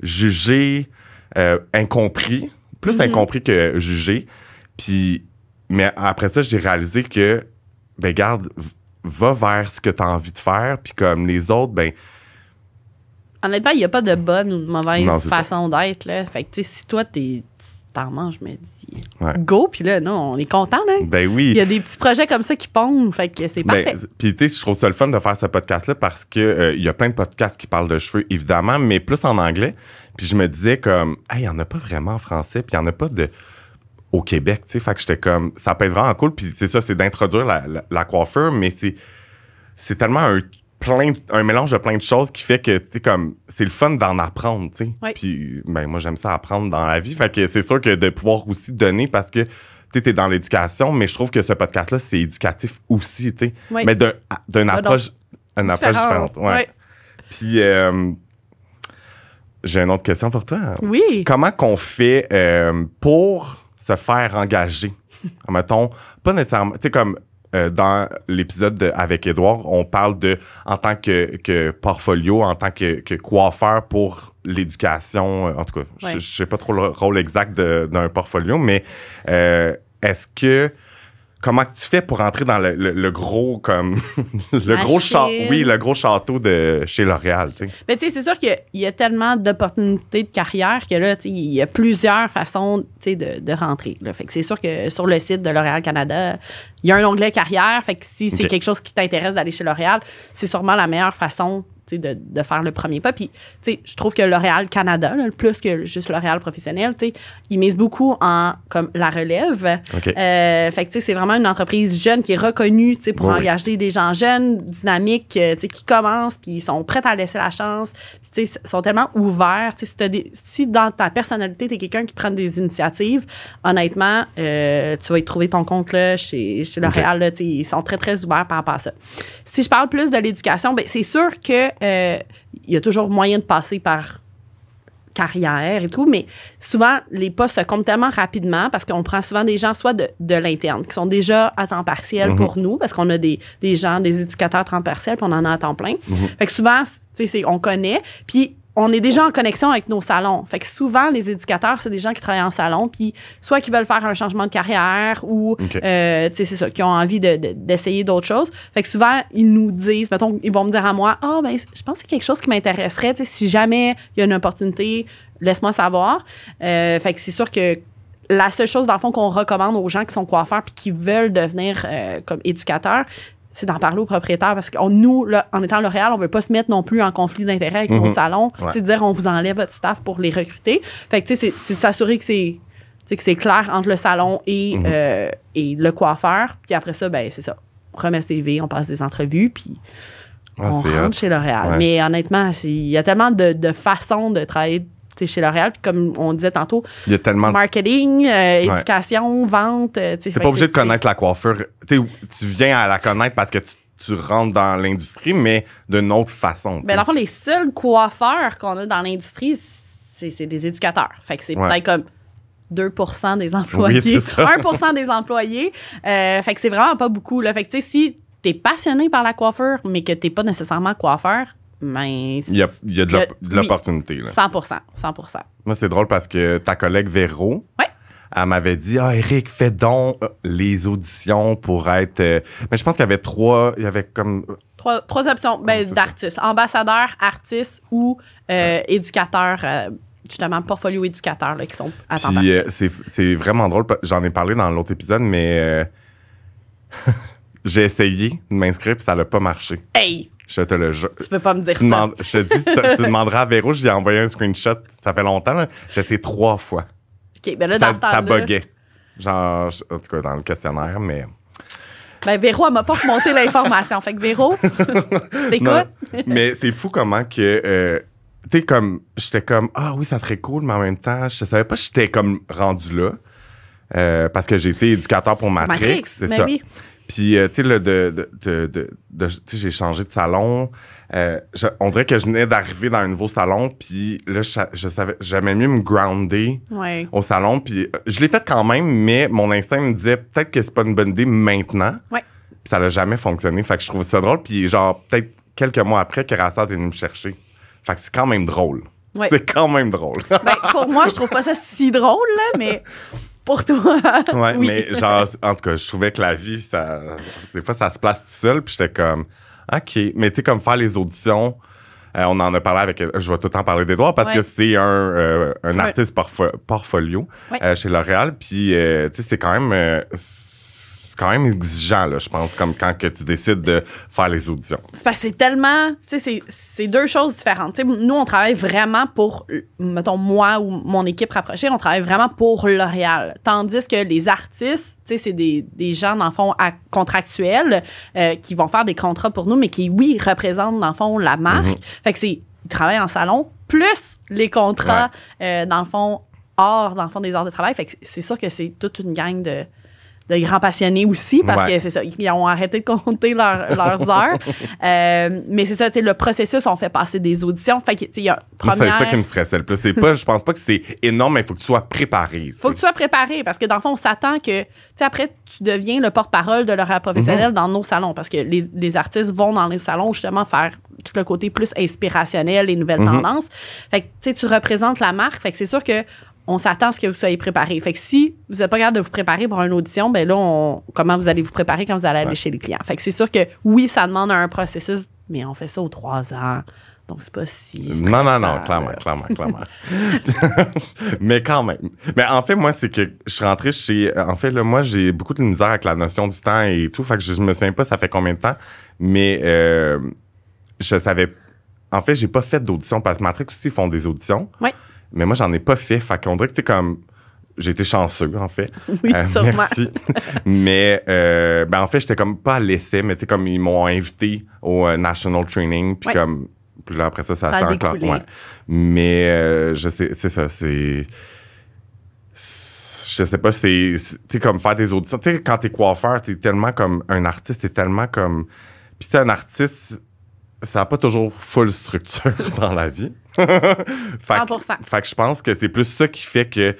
S1: jugé, euh, incompris, plus
S2: Mhm.
S1: incompris que jugé. Puis, mais après ça, j'ai réalisé que, ben, garde, va vers ce que tu as envie de faire, puis comme les autres, ben,
S2: Honnêtement, il n'y a pas de bonne ou de mauvaise
S1: Non,
S2: façon d'être, là. Fait que, tu sais, si toi, t'es- tu t'en manges, je me dis,
S1: Ouais.
S2: go, puis là, non, on est content, là.
S1: ben oui.
S2: Il y a des petits projets comme ça qui pondent, fait que c'est
S1: Ben,
S2: parfait.
S1: Puis, tu sais, je trouve ça le fun de faire ce podcast-là parce que euh, y a plein de podcasts qui parlent de cheveux, évidemment, mais plus en anglais. Puis je me disais comme, hey, il n'y en a pas vraiment en français, puis il n'y en a pas de au Québec, tu sais. Fait que j'étais comme, ça peut être vraiment cool. Puis c'est ça, c'est d'introduire la, la, la coiffure, mais c'est, c'est tellement un, plein, un mélange de plein de choses qui fait que, tu comme, c'est le fun d'en apprendre, tu sais. Puis, ben, moi, j'aime ça apprendre dans la vie. Fait que c'est sûr que de pouvoir aussi donner parce que, tu t'es dans l'éducation, mais je trouve que ce podcast-là, c'est éducatif aussi, tu sais.
S2: Oui.
S1: Mais d'un- d'une
S2: Ah,
S1: approche, une approche
S2: Différent.
S1: différente. Ouais.
S2: Ouais.
S1: Puis, euh, j'ai une autre question pour toi.
S2: Oui.
S1: Comment qu'on fait euh, pour se faire engager? Mettons, pas nécessairement, tu sais, comme euh, dans l'épisode de- avec Édouard, on parle de, en tant que, que portfolio, en tant que, que coiffeur pour l'éducation, euh, en tout cas, je
S2: Ouais.
S1: je sais pas trop le rôle exact d'un portfolio, mais euh, est-ce que, comment tu fais pour entrer dans le, le- le gros comme le gros château oui le gros château de chez L'Oréal tu sais
S2: Mais tu sais, c'est sûr qu'il y a- il y, a tellement d'opportunités de carrière que là, tu sais, il y a plusieurs façons tu sais, de, de rentrer. là. Fait que c'est sûr que sur le site de L'Oréal Canada, il y a un onglet carrière. Fait que si c'est quelque chose qui t'intéresse d'aller chez L'Oréal, c'est sûrement la meilleure façon de, de faire le premier pas. Puis, tu sais, je trouve que L'Oréal Canada, là, plus que juste L'Oréal professionnel, tu sais, ils misent beaucoup en comme la relève.
S1: ok
S2: Euh, fait que, tu sais, c'est vraiment une entreprise jeune qui est reconnue, tu sais, pour
S1: Oui,
S2: engager des gens jeunes, dynamiques, euh, tu sais, qui commencent, puis ils sont prêts à laisser la chance. Tu sais, ils sont tellement ouverts. Tu sais, si, t'as des- si dans ta personnalité, tu es quelqu'un qui prend des initiatives, honnêtement, euh, tu vas y trouver ton compte là, chez, chez L'Oréal. là, tu sais, ils sont très, très ouverts par rapport à ça. Si je parle plus de l'éducation, ben, c'est sûr que euh, il y a toujours moyen de passer par carrière et tout, mais souvent, les postes se comptent tellement rapidement parce qu'on prend souvent des gens soit de, de l'interne qui sont déjà à temps partiel
S1: Mhm.
S2: pour nous parce qu'on a des, des gens, des éducateurs à temps partiel puis on en a à temps plein.
S1: Mhm.
S2: Fait que souvent, tu sais, on connaît. Puis on est déjà en connexion avec nos salons. Fait que souvent, les éducateurs, c'est des gens qui travaillent en salon, puis soit qui veulent faire un changement de carrière ou, euh, tu sais, c'est ça, qui ont envie de- de- d'essayer d'autres choses. Fait que souvent, ils nous disent, mettons, ils vont me dire à moi, ah, ben, je pense que c'est quelque chose qui m'intéresserait, tu sais, si jamais il y a une opportunité, laisse-moi savoir. Euh, fait que c'est sûr que la seule chose, dans le fond, qu'on recommande aux gens qui sont coiffeurs puis qui veulent devenir euh, comme éducateurs, c'est d'en parler aux propriétaires parce que on- nous, là, en étant L'Oréal, on veut pas se mettre non plus en conflit d'intérêt avec nos
S1: Mhm.
S2: salons.
S1: Ouais.
S2: Sais, dire on vous enlève votre staff pour les recruter. Fait que tu sais, c'est- c'est de s'assurer que c'est que c'est clair entre le salon et,
S1: Mhm.
S2: euh, et le coiffeur. Puis après ça, ben c'est ça. On remet le CV, on passe des entrevues, puis
S1: Ah,
S2: on
S1: c'est
S2: rentre
S1: hot.
S2: chez L'Oréal.
S1: Ouais.
S2: Mais honnêtement, c'est- il y a tellement de, de façons de travailler sais, chez L'Oréal. Puis comme on disait tantôt,
S1: il y a tellement de
S2: marketing, euh, éducation, vente. euh, tu sais,
S1: T'es
S2: fait
S1: pas obligé
S2: c'est-
S1: de connaître la coiffure. Tu sais, tu viens à la connaître parce que tu, tu rentres dans l'industrie, mais d'une autre façon. tu
S2: Ben, dans le fond, les seuls coiffeurs qu'on a dans l'industrie, c'est c'est des éducateurs. Fait que c'est
S1: Ouais.
S2: peut-être comme 2 des employés.
S1: Oui, c'est ça.
S2: 1 des employés. Euh, fait que c'est vraiment pas beaucoup. Là. Fait que, tu sais, si t'es passionné par la coiffure, mais que t'es pas nécessairement coiffeur,
S1: il y a, il y a de l'opportunité. là.
S2: 100 100
S1: Moi, c'est drôle parce que ta collègue Véro,
S2: Ouais.
S1: elle m'avait dit Ah, Eric, fais donc euh, les auditions pour être. euh, Mais je pense qu'il y avait trois. Il y avait comme.
S2: Trois, trois options ben, d'artistes. Ambassadeur, artiste ou euh, éducateur, euh, justement, portfolio éducateur, là, qui sont à temps
S1: Puis euh, c'est c'est vraiment drôle. J'en ai parlé dans l'autre épisode, mais euh, j'ai essayé de m'inscrire puis ça n'a pas marché.
S2: Hey!
S1: Je te le jure.
S2: Tu peux pas me dire
S1: Tu
S2: ça.
S1: je te dis, tu, tu demanderas à Véro, je lui ai envoyé un screenshot, ça fait longtemps, là. j'ai essayé trois fois.
S2: OK, ben là,
S1: ça
S2: dans ce
S1: ça buguait. Genre, en tout cas, dans le questionnaire, mais.
S2: Ben, Véro, elle m'a pas remonté l'information. Fait que Véro, t'écoutes?
S1: Mais c'est fou comment que. euh, tu sais, comme. J'étais comme, ah oui, ça serait cool, mais en même temps, je savais pas que j'étais comme rendu là. Euh, parce que j'ai été éducateur pour Matrix.
S2: Matrix,
S1: c'est
S2: mais
S1: ça.
S2: oui.
S1: Puis, euh, tu sais, de, de, de, j'ai changé de salon. Euh, je- on dirait que je venais d'arriver dans un nouveau salon. Puis là, je, je savais, j'aimais mieux me grounder
S2: Ouais.
S1: au salon. Puis euh, je l'ai fait quand même, mais mon instinct me disait peut-être que c'est pas une bonne idée maintenant.
S2: Ouais.
S1: Puis ça n'a jamais fonctionné. Fait que je trouve ça drôle. Puis genre, peut-être quelques mois après, que Rassad est venu me chercher. Fait que c'est quand même drôle.
S2: Ouais.
S1: C'est quand même drôle.
S2: Ben, pour moi, je trouve pas ça si drôle, là, mais pour toi.
S1: Ouais,
S2: oui.
S1: mais genre, en tout cas, je trouvais que la vie, ça, des fois, ça se place tout seul. Puis j'étais comme, OK. Mais tu sais, comme faire les auditions, euh, on en a parlé avec. Je vais tout le temps parler d'Edouard parce
S2: Ouais.
S1: que c'est un, euh, un artiste portfo- portfolio
S2: Ouais.
S1: euh, chez L'Oréal. Puis, euh, tu sais, c'est quand même. C'est quand même exigeant, là, je pense, comme quand que tu décides de faire les auditions.
S2: C'est tellement. Tu sais, c'est- deux choses différentes. Nous, on travaille vraiment pour, mettons, moi ou mon équipe rapprochée, on travaille vraiment pour L'Oréal. Tandis que les artistes, tu sais, c'est des, des gens, dans le fond, à- contractuels euh, qui vont faire des contrats pour nous, mais qui, oui, représentent, dans le fond, la marque.
S1: Mhm.
S2: Fait que c'est. Ils travaillent en salon, plus les contrats, euh, dans le fond, hors, dans le fond, des heures de travail. Fait que c'est sûr que c'est toute une gang de de grands passionnés aussi, parce
S1: Ouais.
S2: que c'est ça, ils ont arrêté de compter leur- leurs heures. Euh, mais c'est ça, le processus, on fait passer des auditions. Fait que, il y a
S1: Moi, c'est
S2: première...
S1: ça qui me stressait le plus. C'est pas, je pense pas que c'est énorme, mais il faut que tu sois préparé.
S2: faut que tu sois préparé parce que dans le fond, on s'attend que, tu après, tu deviens le porte-parole de l'horaire professionnel
S1: Mhm.
S2: dans nos salons parce que les, les artistes vont dans les salons justement faire tout le côté plus inspirationnel, les nouvelles
S1: Mhm.
S2: tendances. Fait que, tu représentes la marque. Fait que c'est sûr que on s'attend à ce que vous soyez préparé. Fait que si vous n'êtes pas capable de vous préparer pour une audition, ben là, on- comment vous allez vous préparer quand vous allez aller
S1: Ouais.
S2: chez les clients? Fait que c'est sûr que oui, ça demande un processus, mais on fait ça aux trois ans. Donc, c'est pas si.
S1: Non, non, non, clairement, clairement, clairement. mais quand même. Mais en fait, moi, c'est que je suis rentré chez. En fait, là, moi, j'ai beaucoup de misère avec la notion du temps et tout. Fait que je, je me souviens pas, ça fait combien de temps. Mais euh, je savais. En fait, j'ai pas fait d'audition parce que Matrix aussi font des auditions.
S2: Ouais.
S1: Mais moi, j'en ai pas fait. Fait qu'on dirait que t'es comme. J'ai été chanceux, en fait.
S2: Oui,
S1: Euh,
S2: sûrement.
S1: merci. mais euh, ben en fait, j'étais comme pas à l'essai, mais tu sais, comme ils m'ont invité au euh, National Training, puis
S2: Ouais.
S1: comme. Puis là, après ça, ça,
S2: Ça a.
S1: Ouais. Mais euh, je sais, c'est ça, c'est. Je sais pas, c'est. Tu comme faire des auditions. Tu sais, quand t'es coiffeur, t'es tellement comme un artiste, t'es tellement comme. Puis t'es un artiste, ça n'a pas toujours full structure dans la vie. fait, que-
S2: 100%.
S1: fait que je pense que c'est plus ça qui fait que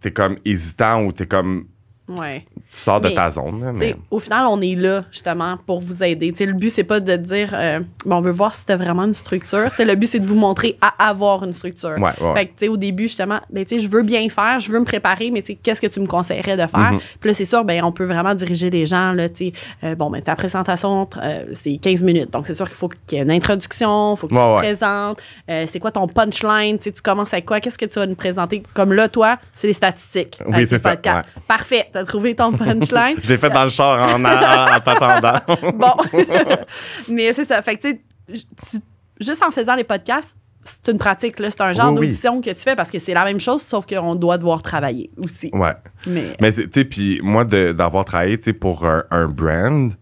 S1: t'es comme hésitant ou t'es comme.
S2: Ouais.
S1: Tu sors de
S2: Mais,
S1: ta zone. mais...
S2: Au final, on est là justement pour vous aider. Tu sais, le but, c'est pas de dire euh, bon, on veut voir si t'as vraiment une structure. Tu sais, le but, c'est de vous montrer à avoir une structure.
S1: Ouais, ouais.
S2: Fait que, tu sais, au début, justement, ben, tu sais, je veux bien faire, je veux me préparer, mais tu sais, qu'est-ce que tu me conseillerais de faire?
S1: Mhm.
S2: Puis là, c'est sûr, ben, on peut vraiment diriger les gens, là, tu sais, euh, bon, ben, ta présentation, euh, c'est 15 minutes. Donc, c'est sûr qu'il faut qu'il y ait une introduction, il faut que tu te présentes. Euh, c'est quoi ton punchline? Tu commences avec quoi? Qu'est-ce que tu vas nous présenter? Comme là, toi, c'est les statistiques.
S1: Oui, c'est ça.
S2: Parfait. T'as trouvé ton punchline?
S1: Je l'ai fait dans le char en, en, en t'attendant.
S2: bon. mais c'est ça. Fait que, tu sais, juste en faisant les podcasts, c'est une pratique, là. C'est un genre
S1: Oui, oui.
S2: d'audition que tu fais parce que c'est la même chose, sauf qu'on doit devoir travailler aussi.
S1: ouais.
S2: Mais,
S1: Mais c'est- tu sais, puis moi, d'avoir travaillé, tu sais, pour un, un brand,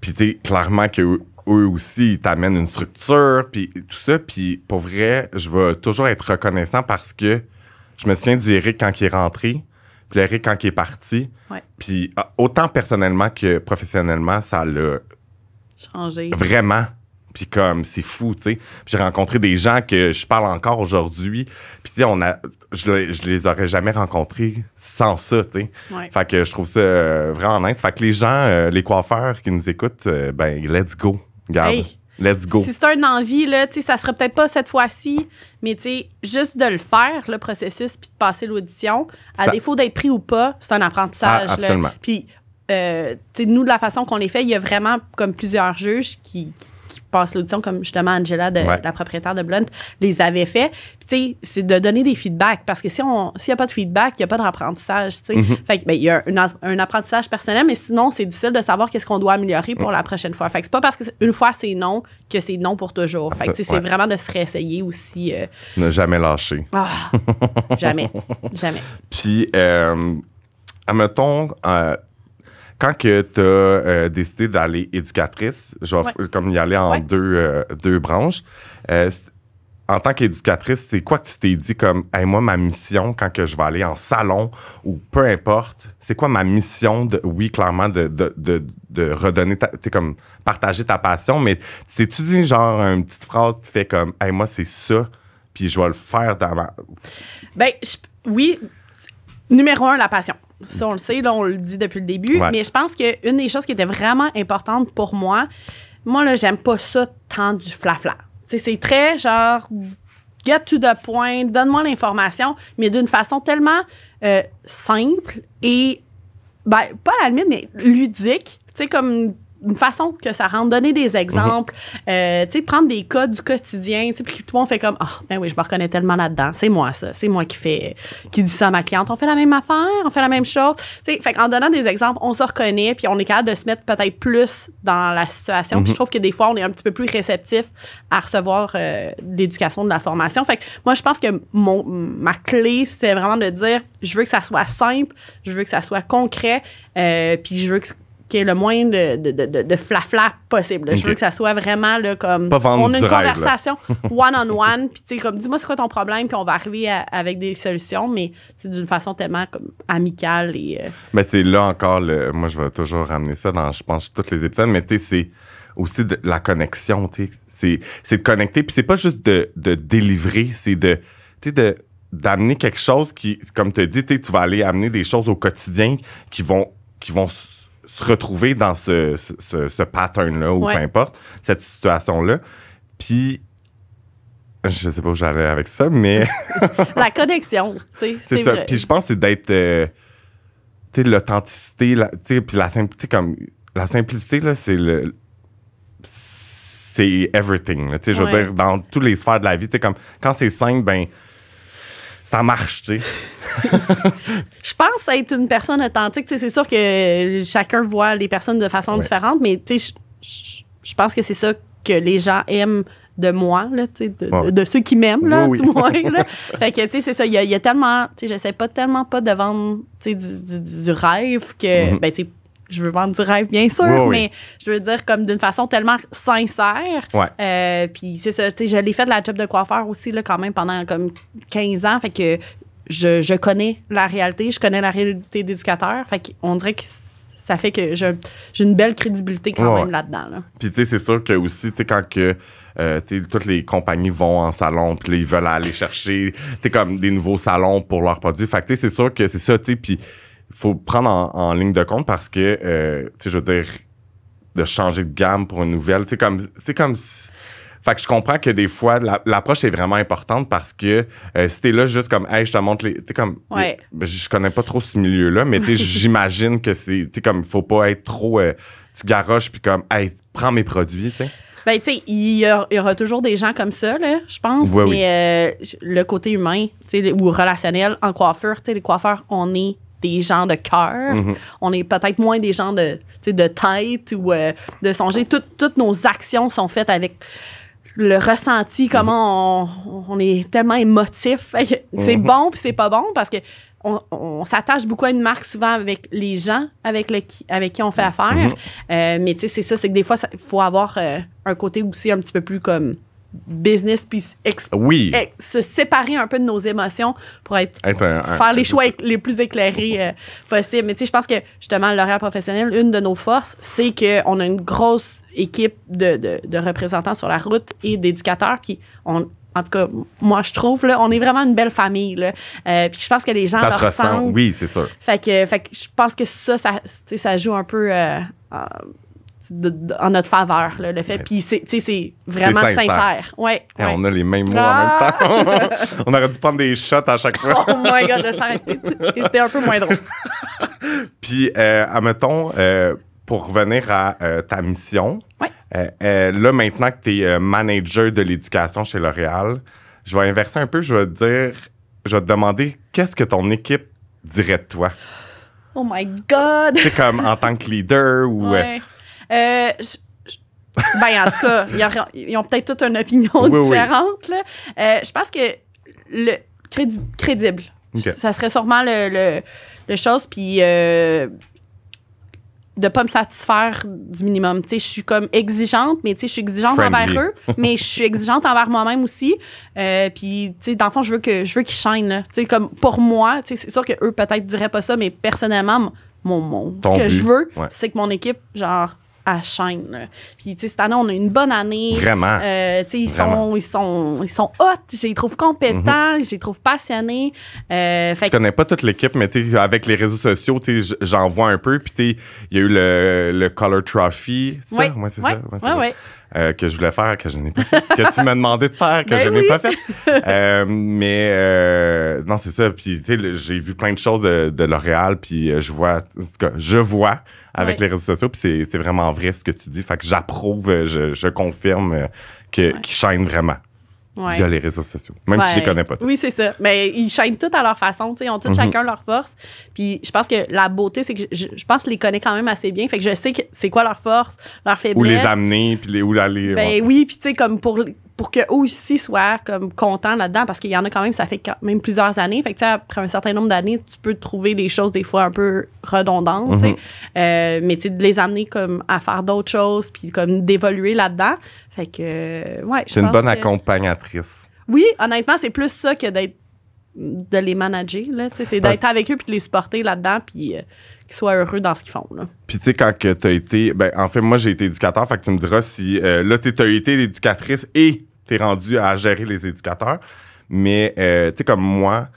S1: puis tu sais, clairement que eux- eux aussi, ils t'amènent une structure, puis tout ça, puis pour vrai, je vais toujours être reconnaissant parce que je me souviens du Eric quand il est rentré, l'Eric quand il est parti,
S2: Ouais.
S1: puis ah, autant personnellement que professionnellement, ça l'a
S2: changer.
S1: Vraiment. Puis comme, c'est fou, tu sais. Puis J'ai rencontré des gens que je parle encore aujourd'hui. Puis tu sais, on a, je, je les aurais jamais rencontrés sans ça, tu sais.
S2: Ouais.
S1: Fait que je trouve ça euh, vraiment nice. Fait que les gens, euh, les coiffeurs qui nous écoutent, euh, ben, let's go. Regarde.
S2: Hey.
S1: Let's go.
S2: Si c'est un envie, là, ça sera peut-être pas cette fois-ci, mais juste de le faire, le processus, puis de passer l'audition, à
S1: Ça-
S2: défaut d'être pris ou pas, c'est un apprentissage.
S1: Ah,
S2: là.
S1: absolument.
S2: Puis, euh, nous, de la façon qu'on les fait, il y a vraiment comme plusieurs juges qui passent l'audition, comme justement Angela, de,
S1: Ouais.
S2: la propriétaire de Blunt, les avait fait. Puis, tu sais, c'est de donner des feedbacks, parce que si on s'il n'y a pas de feedback, il n'y a pas d'apprentissage, tu sais.
S1: Mhm.
S2: Fait que, ben, il y a un, un apprentissage personnel, mais sinon, c'est difficile de savoir qu'est-ce qu'on doit améliorer pour la prochaine fois. Fait que c'est pas parce qu'une fois c'est non que c'est non pour toujours. Fait que, tu sais,
S1: Ouais.
S2: c'est vraiment de se réessayer aussi. euh,
S1: Ne jamais lâcher.
S2: ah, jamais. Jamais.
S1: Puis, euh, admettons, euh, quand que tu as décidé d'aller éducatrice, je vais
S2: Ouais.
S1: comme y aller en
S2: Ouais.
S1: deux, euh, deux branches. euh, en tant qu'éducatrice, c'est quoi que tu t'es dit comme, hey, moi, ma mission quand que je vais aller en salon ou peu importe, c'est quoi ma mission de, oui, clairement, de, de, de, de redonner, t'es comme, partager ta passion, mais c'est-tu dit genre une petite phrase qui fait comme, hey, moi, c'est ça, puis je vais le faire dans ma.
S2: Ben, je- oui, numéro un, la passion. Ça, on le sait, là, on le dit depuis le début.
S1: Ouais.
S2: Mais je pense qu'une des choses qui était vraiment importante pour moi, moi, là, j'aime pas ça tant du flafla. Tu sais, c'est très genre, get to the point, donne-moi l'information, mais d'une façon tellement euh, simple et, ben, pas à la limite, mais ludique. Tu sais, comme une façon que ça rende, donner des exemples, euh, tu sais, prendre des cas du quotidien, tu sais, puis tout le monde fait comme, ah, ben oui, je me reconnais tellement là-dedans. C'est moi, ça. C'est moi qui fait, qui dit ça à ma cliente. On fait la même affaire, on fait la même chose. Tu sais, fait qu'en donnant des exemples, on se reconnaît, puis on est capable de se mettre peut-être plus dans la situation. Puis je trouve que des fois, on est un petit peu plus réceptif à recevoir euh, l'éducation de la formation. Fait que moi, je pense que mon, ma clé, c'était vraiment de dire, je veux que ça soit simple, je veux que ça soit concret, euh, puis je veux que qu'il y ait le moins de, de, de, de, flafla possible. Je veux que ça soit vraiment là, comme.
S1: Pas vendre
S2: on a une conversation one-on-one, puis tu sais, comme, dis-moi c'est quoi ton problème, puis on va arriver à- avec des solutions, mais c'est d'une façon tellement comme amicale et. euh,
S1: Mais c'est là encore, le, moi, je vais toujours ramener ça dans, je pense, tous les épisodes, mais tu sais, c'est aussi de la connexion, tu sais. C'est, de connecter, puis c'est pas juste de, de délivrer, c'est de, tu sais, de, d'amener quelque chose qui, comme tu as dit, tu vas aller amener des choses au quotidien qui vont, qui vont se retrouver dans ce, ce, ce- pattern-là, ou
S2: Ouais.
S1: peu importe, cette situation-là. Puis, je sais pas où j'allais avec ça, mais
S2: La connexion, tu sais,
S1: c'est ça.
S2: vrai.
S1: Puis je pense que c'est d'être. euh, tu sais, l'authenticité, la- tu sais, puis la simplicité, comme. La simplicité, là, c'est le. C'est everything. Tu sais, je veux dire, dans toutes les sphères de la vie, tu sais, comme. Quand c'est simple, ben. Ça marche, tu sais.
S2: Je pense être une personne authentique. Tu sais, C'est sûr que chacun voit les personnes de façon
S1: Ouais.
S2: différente, mais tu sais, je- je je pense que c'est ça que les gens aiment de moi, là, de,
S1: Ouais.
S2: de- de ceux qui m'aiment, là,
S1: Oui,
S2: du moins. Là. Fait que, tu sais, c'est ça. Il y, a- il y a tellement, tu sais, j'essaie pas tellement pas de vendre, tu sais, du, du- du- du rêve que,
S1: Mhm.
S2: ben, tu sais, je veux vendre du rêve, bien sûr,
S1: Oui, oui.
S2: mais je veux dire comme d'une façon tellement sincère.
S1: Ouais.
S2: Euh, puis c'est ça, tu sais, je l'ai fait de la job de coiffeur aussi, là, quand même, pendant comme 15 ans. Fait que je, je connais la réalité, je connais la réalité d'éducateur. Fait qu'on dirait que ça fait que j'ai une belle crédibilité quand
S1: Ouais.
S2: même là-dedans. Là.
S1: Puis, tu sais, c'est sûr que aussi, tu sais, quand que. euh, toutes les compagnies vont en salon, puis là, ils veulent aller chercher, tu sais, comme des nouveaux salons pour leurs produits. Fait que, tu sais, c'est sûr que c'est ça, tu sais, puis faut prendre en, en ligne de compte parce que, euh, tu sais, je veux dire, de changer de gamme pour une nouvelle, sais, comme, sais, comme, si- fait que je comprends que des fois, la- l'approche est vraiment importante parce que euh, si t'es là juste comme, hey, je te montre les. Tu sais, comme.
S2: Ouais.
S1: ben, je connais pas trop ce milieu-là, mais tu sais, j'imagine que c'est. Tu sais, comme, faut pas être trop. euh, tu garoches, puis comme, hey, prends mes produits, tu sais.
S2: Ben, tu sais, il y, il aura toujours des gens comme ça, là, je pense.
S1: Ouais, oui.
S2: mais euh, le côté humain, tu sais, ou relationnel en coiffure, tu sais, les coiffeurs, on est des gens de cœur.
S1: Mhm.
S2: On est peut-être moins des gens de, de tête ou euh, de songer. Toutes- toutes nos actions sont faites avec le ressenti, comment on, on est tellement émotif. C'est
S1: Mhm.
S2: bon puis c'est pas bon parce que on, on s'attache beaucoup à une marque souvent avec les gens avec, le avec qui on fait affaire.
S1: Mhm.
S2: Euh, mais tu sais, c'est ça, c'est que des fois, il faut avoir euh, un côté aussi un petit peu plus comme business puis ex-
S1: Oui.
S2: ex- se séparer un peu de nos émotions pour être
S1: Être un- un-
S2: faire les choix les plus éclairés euh, possibles. Mais tu sais, je pense que justement, l'horaire professionnel, une de nos forces, c'est qu'on a une grosse équipe de, de- de représentants sur la route et d'éducateurs. Puis, on, en tout cas, moi, je trouve, là, on est vraiment une belle famille. Là. Euh, puis, je pense que les gens
S1: ça se ressent. Oui, c'est sûr.
S2: Fait que, fait que je pense que ça, ça, ça joue un peu euh, de- de- en notre faveur, là, le fait. Puis, c'est, tu sais, c'est vraiment
S1: C'est sincère.
S2: sincère. Ouais,
S1: Et
S2: ouais.
S1: on a les mêmes mots
S2: Ah!
S1: en même temps. on aurait dû prendre des shots à chaque fois.
S2: Oh my god, le était un peu moins drôle.
S1: Puis, euh, admettons, euh, pour revenir à euh, ta mission,
S2: Ouais.
S1: euh, là, maintenant que tu es manager de l'éducation chez L'Oréal, je vais inverser un peu. Je vais te dire, je vais te demander qu'est-ce que ton équipe dirait de toi?
S2: Oh my god!
S1: Sais, comme en tant que leader ou.
S2: Ouais. Euh, je- ben, en tout cas, ils ont peut-être toute une opinion
S1: Oui, oui.
S2: différente. là. Euh, je pense que le crédi- crédible, ça serait sûrement le, le, le chose. Puis euh, de pas me satisfaire du minimum. Tu sais, je suis comme exigeante, mais tu sais, je suis exigeante
S1: Friendly.
S2: envers eux, mais je suis exigeante envers moi-même aussi. Euh, puis, tu sais, dans le fond, je veux que je veux qu'ils. Tu sais, comme pour moi, tu sais, c'est sûr que eux peut-être diraient pas ça, mais personnellement, mon, mon ce que
S1: but,
S2: je veux,
S1: ouais.
S2: c'est que mon équipe, genre, shine. là. Puis, tu sais, cette année, on a une bonne année.
S1: Vraiment.
S2: Euh, tu sais, ils
S1: Vraiment.
S2: sont, ils, sont, ils sont hot, je les trouve compétents, je les trouve passionnés. Euh, fait
S1: Je connais pas toute l'équipe, mais tu sais, avec les réseaux sociaux, tu sais, j'en vois un peu. Puis tu sais, il y a eu le, le Color Trophy, c'est
S2: Ouais,
S1: ça? Ouais, c'est
S2: ouais,
S1: ça. Ouais, c'est
S2: ouais,
S1: ça. Euh, que je voulais faire, que je n'ai pas fait. que tu m'as demandé de faire, que
S2: Ben
S1: je n'ai pas fait. Euh, mais euh, non, c'est ça. Puis tu sais, j'ai vu plein de choses de, de L'Oréal, puis euh, je vois, en tout cas, je vois avec
S2: Ouais.
S1: les réseaux sociaux, puis c'est- c'est vraiment vrai ce que tu dis. Fait que j'approuve, je, je confirme euh, que
S2: Ouais.
S1: qu'ils shine vraiment
S2: Ouais.
S1: via les réseaux sociaux. Même si je les connais pas tous.
S2: Oui, c'est ça. Mais ils chaînent tout à leur façon. tu sais, Ils ont tous
S1: Mhm.
S2: chacun leur force. Puis je pense que la beauté, c'est que je, je pense que je les connais quand même assez bien. Fait que je sais que c'est quoi leur force, leur faiblesse.
S1: Où les amener, puis les, où aller.
S2: Ben
S1: ouais.
S2: oui, puis tu sais, comme pour, pour qu'eux aussi soient comme contents là-dedans, parce qu'il y en a quand même, ça fait quand même plusieurs années. Fait que après un certain nombre d'années, tu peux trouver des choses des fois un peu redondantes.
S1: Mhm.
S2: Euh, mais tu de les amener comme à faire d'autres choses, puis comme d'évoluer là-dedans. Fait que, euh, ouais.
S1: C'est une bonne
S2: que-
S1: accompagnatrice.
S2: Oui, honnêtement, c'est plus ça que d'être de les manager, là. C'est d'être avec eux puis de les supporter là-dedans, puis euh, qu'ils soient heureux dans ce qu'ils font, là.
S1: Puis tu sais, quand tu as été. Ben, en fait, moi, j'ai été éducateur, fait que tu me diras si. euh, là, tu as été l'éducatrice et tu es rendu à gérer les éducateurs. Mais, euh, tu sais, comme moi,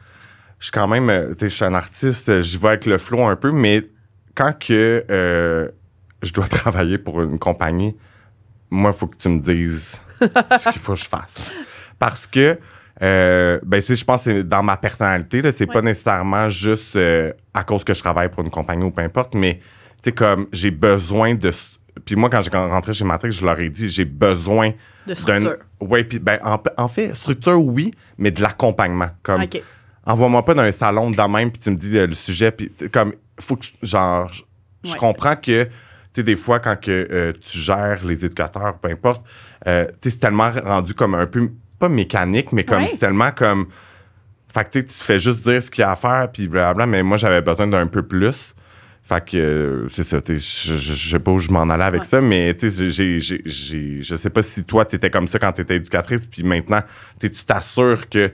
S1: je suis quand même. euh, Tu sais, je suis un artiste, j'y vais avec le flow un peu, mais quand que je dois travailler pour une compagnie, moi, il faut que tu me dises ce qu'il faut que je fasse. parce que, euh, ben, je pense que c'est dans ma personnalité, là, c'est
S2: Ouais.
S1: pas nécessairement juste euh, à cause que je travaille pour une compagnie ou peu importe, mais, tu sais, comme j'ai besoin de. Puis moi, quand j'ai rentré chez Matrix, je leur ai dit, j'ai besoin
S2: De
S1: d'un.
S2: structure.
S1: Ouais, puis ben, en, en fait, structure, oui, mais de l'accompagnement. Comme, envoie-moi pas dans un salon de même, puis tu me dis euh, le sujet, puis comme, faut que, je- genre, je, je
S2: Ouais.
S1: comprends que, tu sais, des fois, quand que, euh, tu gères les éducateurs, peu importe, euh, tu sais, c'est tellement rendu comme un peu, pas mécanique, mais comme,
S2: Ouais.
S1: c'est tellement comme, fait que, tu sais, tu fais juste dire ce qu'il y a à faire, puis blablabla, mais moi, j'avais besoin d'un peu plus. Fait que, euh, c'est ça, je, je, je sais pas où je m'en allais avec
S2: Ouais.
S1: ça, mais, tu sais, je sais pas si toi, tu étais comme ça quand tu étais éducatrice, puis maintenant, tu t'assures que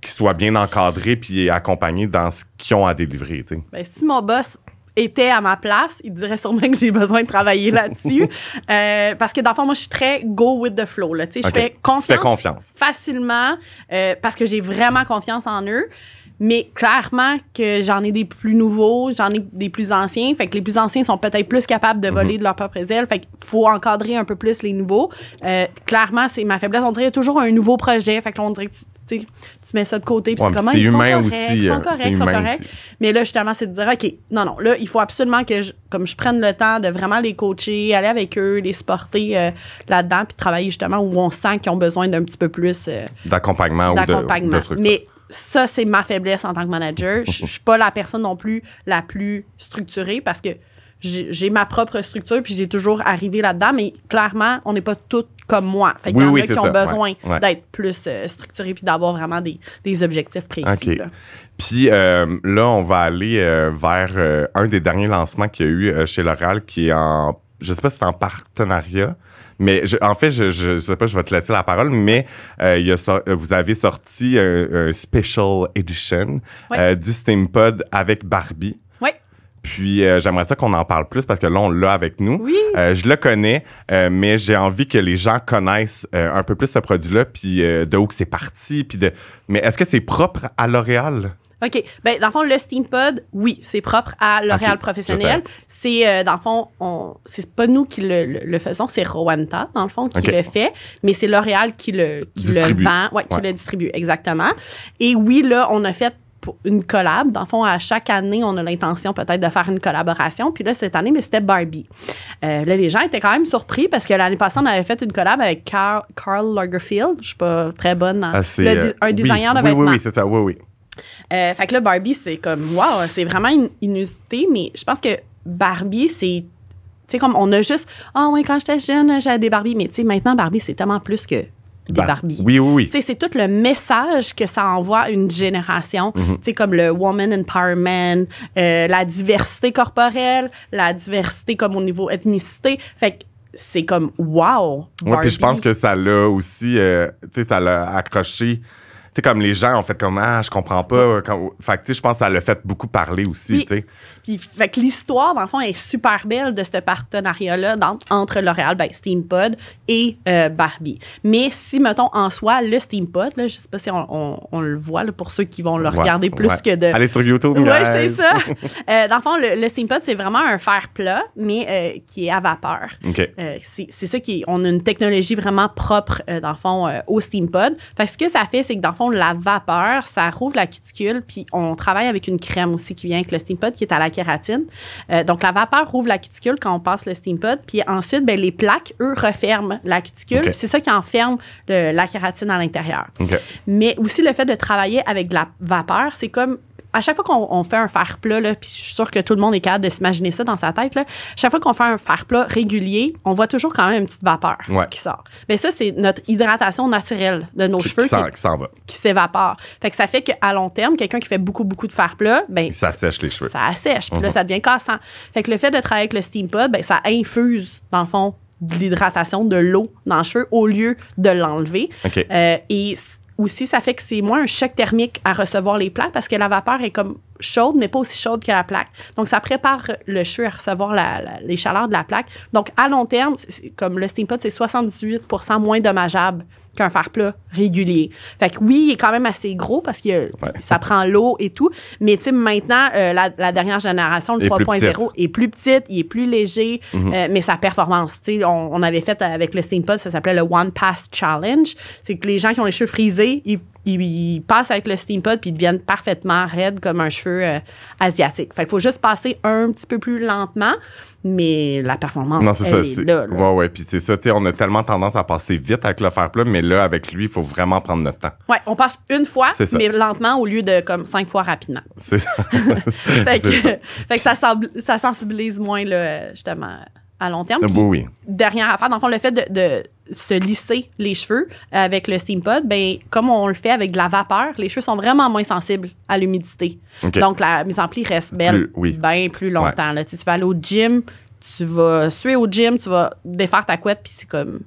S1: qu'ils soient bien encadrés puis accompagnés dans ce qu'ils ont à délivrer.
S2: Ben, si mon boss était à ma place, il dirait sûrement que j'ai besoin de travailler là-dessus. Euh, parce que dans le fond, moi, je suis très go with the flow. Là. Tu sais,
S1: Ok.
S2: Je fais confiance
S1: fais confiance.
S2: facilement euh, parce que j'ai vraiment confiance en eux. Mais clairement que j'en ai des plus nouveaux, j'en ai des plus anciens. Fait que les plus anciens sont peut-être plus capables de
S1: Mhm.
S2: voler de leur propre aile. Fait qu'il faut encadrer un peu plus les nouveaux. Euh, clairement, c'est ma faiblesse. On dirait toujours un nouveau projet. Fait que là, on dirait que tu, tu mets ça de côté. Puis
S1: Ouais,
S2: c'est comment ils sont
S1: humain
S2: corrects,
S1: aussi.
S2: Ils
S1: euh,
S2: sont corrects,
S1: c'est
S2: ils sont
S1: humain
S2: corrects.
S1: aussi.
S2: Mais là, justement, c'est de dire, OK, non, non, là, il faut absolument que je, comme je prenne le temps de vraiment les coacher, aller avec eux, les supporter euh, là-dedans, puis travailler justement où on sent qu'ils ont besoin d'un petit peu plus euh,
S1: D'accompagnement ou de.
S2: Mais ça, c'est ma faiblesse en tant que manager. Je je suis pas la personne non plus la plus structurée parce que j'ai ma propre structure, puis j'ai toujours arrivé là-dedans, mais clairement, on n'est pas toutes comme moi. Fait qu'il
S1: Oui,
S2: y en
S1: oui,
S2: a qui ont
S1: ça.
S2: besoin
S1: Ouais, ouais.
S2: d'être plus euh, structurés puis d'avoir vraiment des, des objectifs précis. Là.
S1: Puis euh, là, on va aller euh, vers euh, un des derniers lancements qu'il y a eu chez L'Oréal qui est en. Je sais pas si c'est en partenariat, mais je- en fait, je, je, je sais pas, je vais te laisser la parole, mais euh, il y a vous avez sorti un, un special edition
S2: Ouais.
S1: euh, du SteamPod avec Barbie. Puis euh, j'aimerais ça qu'on en parle plus parce que là, on l'a avec nous.
S2: Oui.
S1: Euh, je le connais, euh, mais j'ai envie que les gens connaissent un peu plus ce produit-là, puis de où que c'est parti, puis de. Mais est-ce que c'est propre à L'Oréal?
S2: OK. Ben, dans le fond, le SteamPod, oui, c'est propre à L'Oréal professionnel. C'est, euh, dans le fond, on, c'est pas nous qui le, le- le faisons, c'est Rwanda, dans le fond, qui le fait, mais c'est L'Oréal qui le, qui le
S1: Distribue.
S2: vend, ouais, qui le distribue, exactement. Et oui, là, on a fait pour une collab. Dans le fond, à chaque année, on a l'intention peut-être de faire une collaboration. Puis là, cette année, mais c'était Barbie. Euh, là, les gens étaient quand même surpris parce que l'année passée, on avait fait une collab avec Karl, Karl Lagerfeld. Je suis pas très bonne dans
S1: Ah,
S2: le
S1: euh,
S2: un
S1: oui,
S2: designer de
S1: oui,
S2: vêtements.
S1: Oui, oui, c'est ça, oui, oui.
S2: Euh, fait que là, Barbie, c'est comme, wow, c'est vraiment in- inusité, mais je pense que Barbie, c'est. Tu sais, comme on a juste. Ah oui, quand j'étais jeune, j'avais des Barbies, mais tu sais, maintenant, Barbie, c'est tellement plus que des
S1: Bah,
S2: Barbies.
S1: Oui, oui, oui.
S2: Tu sais, c'est tout le message que ça envoie à une génération. Tu sais, comme le woman empowerment, euh, la diversité corporelle, la diversité comme au niveau ethnicité. Fait que c'est comme, wow.
S1: Ouais, puis je pense que ça l'a aussi, euh, tu sais, ça l'a accroché. Tu sais, comme les gens ont fait comme, ah, je comprends pas. Quand- Fait que, tu sais, je pense que ça l'a fait beaucoup parler aussi,
S2: Oui.
S1: tu sais.
S2: Puis, fait que l'histoire, dans le fond, est super belle de ce partenariat-là entre L'Oréal, ben, SteamPod et euh, Barbie. Mais si, mettons, en soi, le SteamPod, là, je sais pas si on, on- on le voit, là, pour ceux qui vont le
S1: Ouais,
S2: regarder plus
S1: ouais.
S2: que de...
S1: Allez sur YouTube,
S2: Oui, c'est ça. Euh, dans le fond, le, le steampod, c'est vraiment un fer plat, mais euh, qui est à vapeur.
S1: OK.
S2: Euh, c'est ça qui est, on a une technologie vraiment propre dans le fond au steampod. Fait que ce que ça fait, c'est que dans le fond la vapeur, ça rouvre la cuticule, puis on travaille avec une crème aussi qui vient avec le steampod qui est à la kératine. Euh, donc la vapeur rouvre la cuticule quand on passe le steampod, puis ensuite ben, les plaques eux referment la cuticule. C'est ça qui enferme le- la kératine à l'intérieur. Mais aussi le fait de travailler avec de la vapeur, c'est comme à chaque fois qu'on on fait un fer plat, là, puis je suis sûre que tout le monde est capable de s'imaginer ça dans sa tête, là, chaque fois qu'on fait un fer plat régulier, on voit toujours quand même une petite vapeur
S1: Ouais.
S2: qui sort. Mais ça, c'est notre hydratation naturelle de nos
S1: Qui,
S2: cheveux
S1: qui
S2: s'évapore. Fait que ça fait qu'à long terme, quelqu'un qui fait beaucoup, beaucoup de fer plat, ben,
S1: Ça sèche les cheveux.
S2: ça assèche. Puis là,
S1: Mhm.
S2: ça devient cassant. Fait que le fait de travailler avec le steam pod, ben, ça infuse, dans le fond, de l'hydratation, de l'eau dans le cheveu au lieu de l'enlever.
S1: OK.
S2: Euh, et aussi, ça fait que c'est moins un choc thermique à recevoir les plaques parce que la vapeur est comme chaude, mais pas aussi chaude que la plaque. Donc, ça prépare le cheveu à recevoir la- les chaleurs de la plaque. Donc, à long terme, comme le steam pod, c'est 78% moins dommageable qu'un fer plat régulier. Fait que oui, il est quand même assez gros parce que ça prend l'eau et tout. Mais tu sais, maintenant, euh, la, dernière génération, le 3.0, est plus petite, il est plus léger, mhm. euh, mais sa performance, tu sais, on, avait fait avec le Steampod, ça s'appelait le One Pass Challenge. C'est que les gens qui ont les cheveux frisés, ils, passent avec le Steampod puis ils deviennent parfaitement raides comme un cheveu euh, asiatique. Fait qu'il faut juste passer un petit peu plus lentement mais la performance, non, c'est ça, est là,
S1: Ouais, ouais. Puis c'est ça, tu sais, on a tellement tendance à passer vite avec le fer plat, mais là, avec lui, il faut vraiment prendre notre temps.
S2: Ouais, on passe une fois, mais lentement au lieu de comme cinq fois rapidement.
S1: C'est ça.
S2: fait, que, ça. fait que ça, ça sensibilise moins, là, justement, à long terme.
S1: Puis, oui.
S2: Dernière affaire, dans le fond, le fait de, se lisser les cheveux avec le steam pod, ben, comme on le fait avec de la vapeur, les cheveux sont vraiment moins sensibles à l'humidité. Donc, la mise en pli reste belle bien plus longtemps. Là. Tu, vas aller au gym, tu vas suer au gym, tu vas défaire ta couette, puis c'est comme.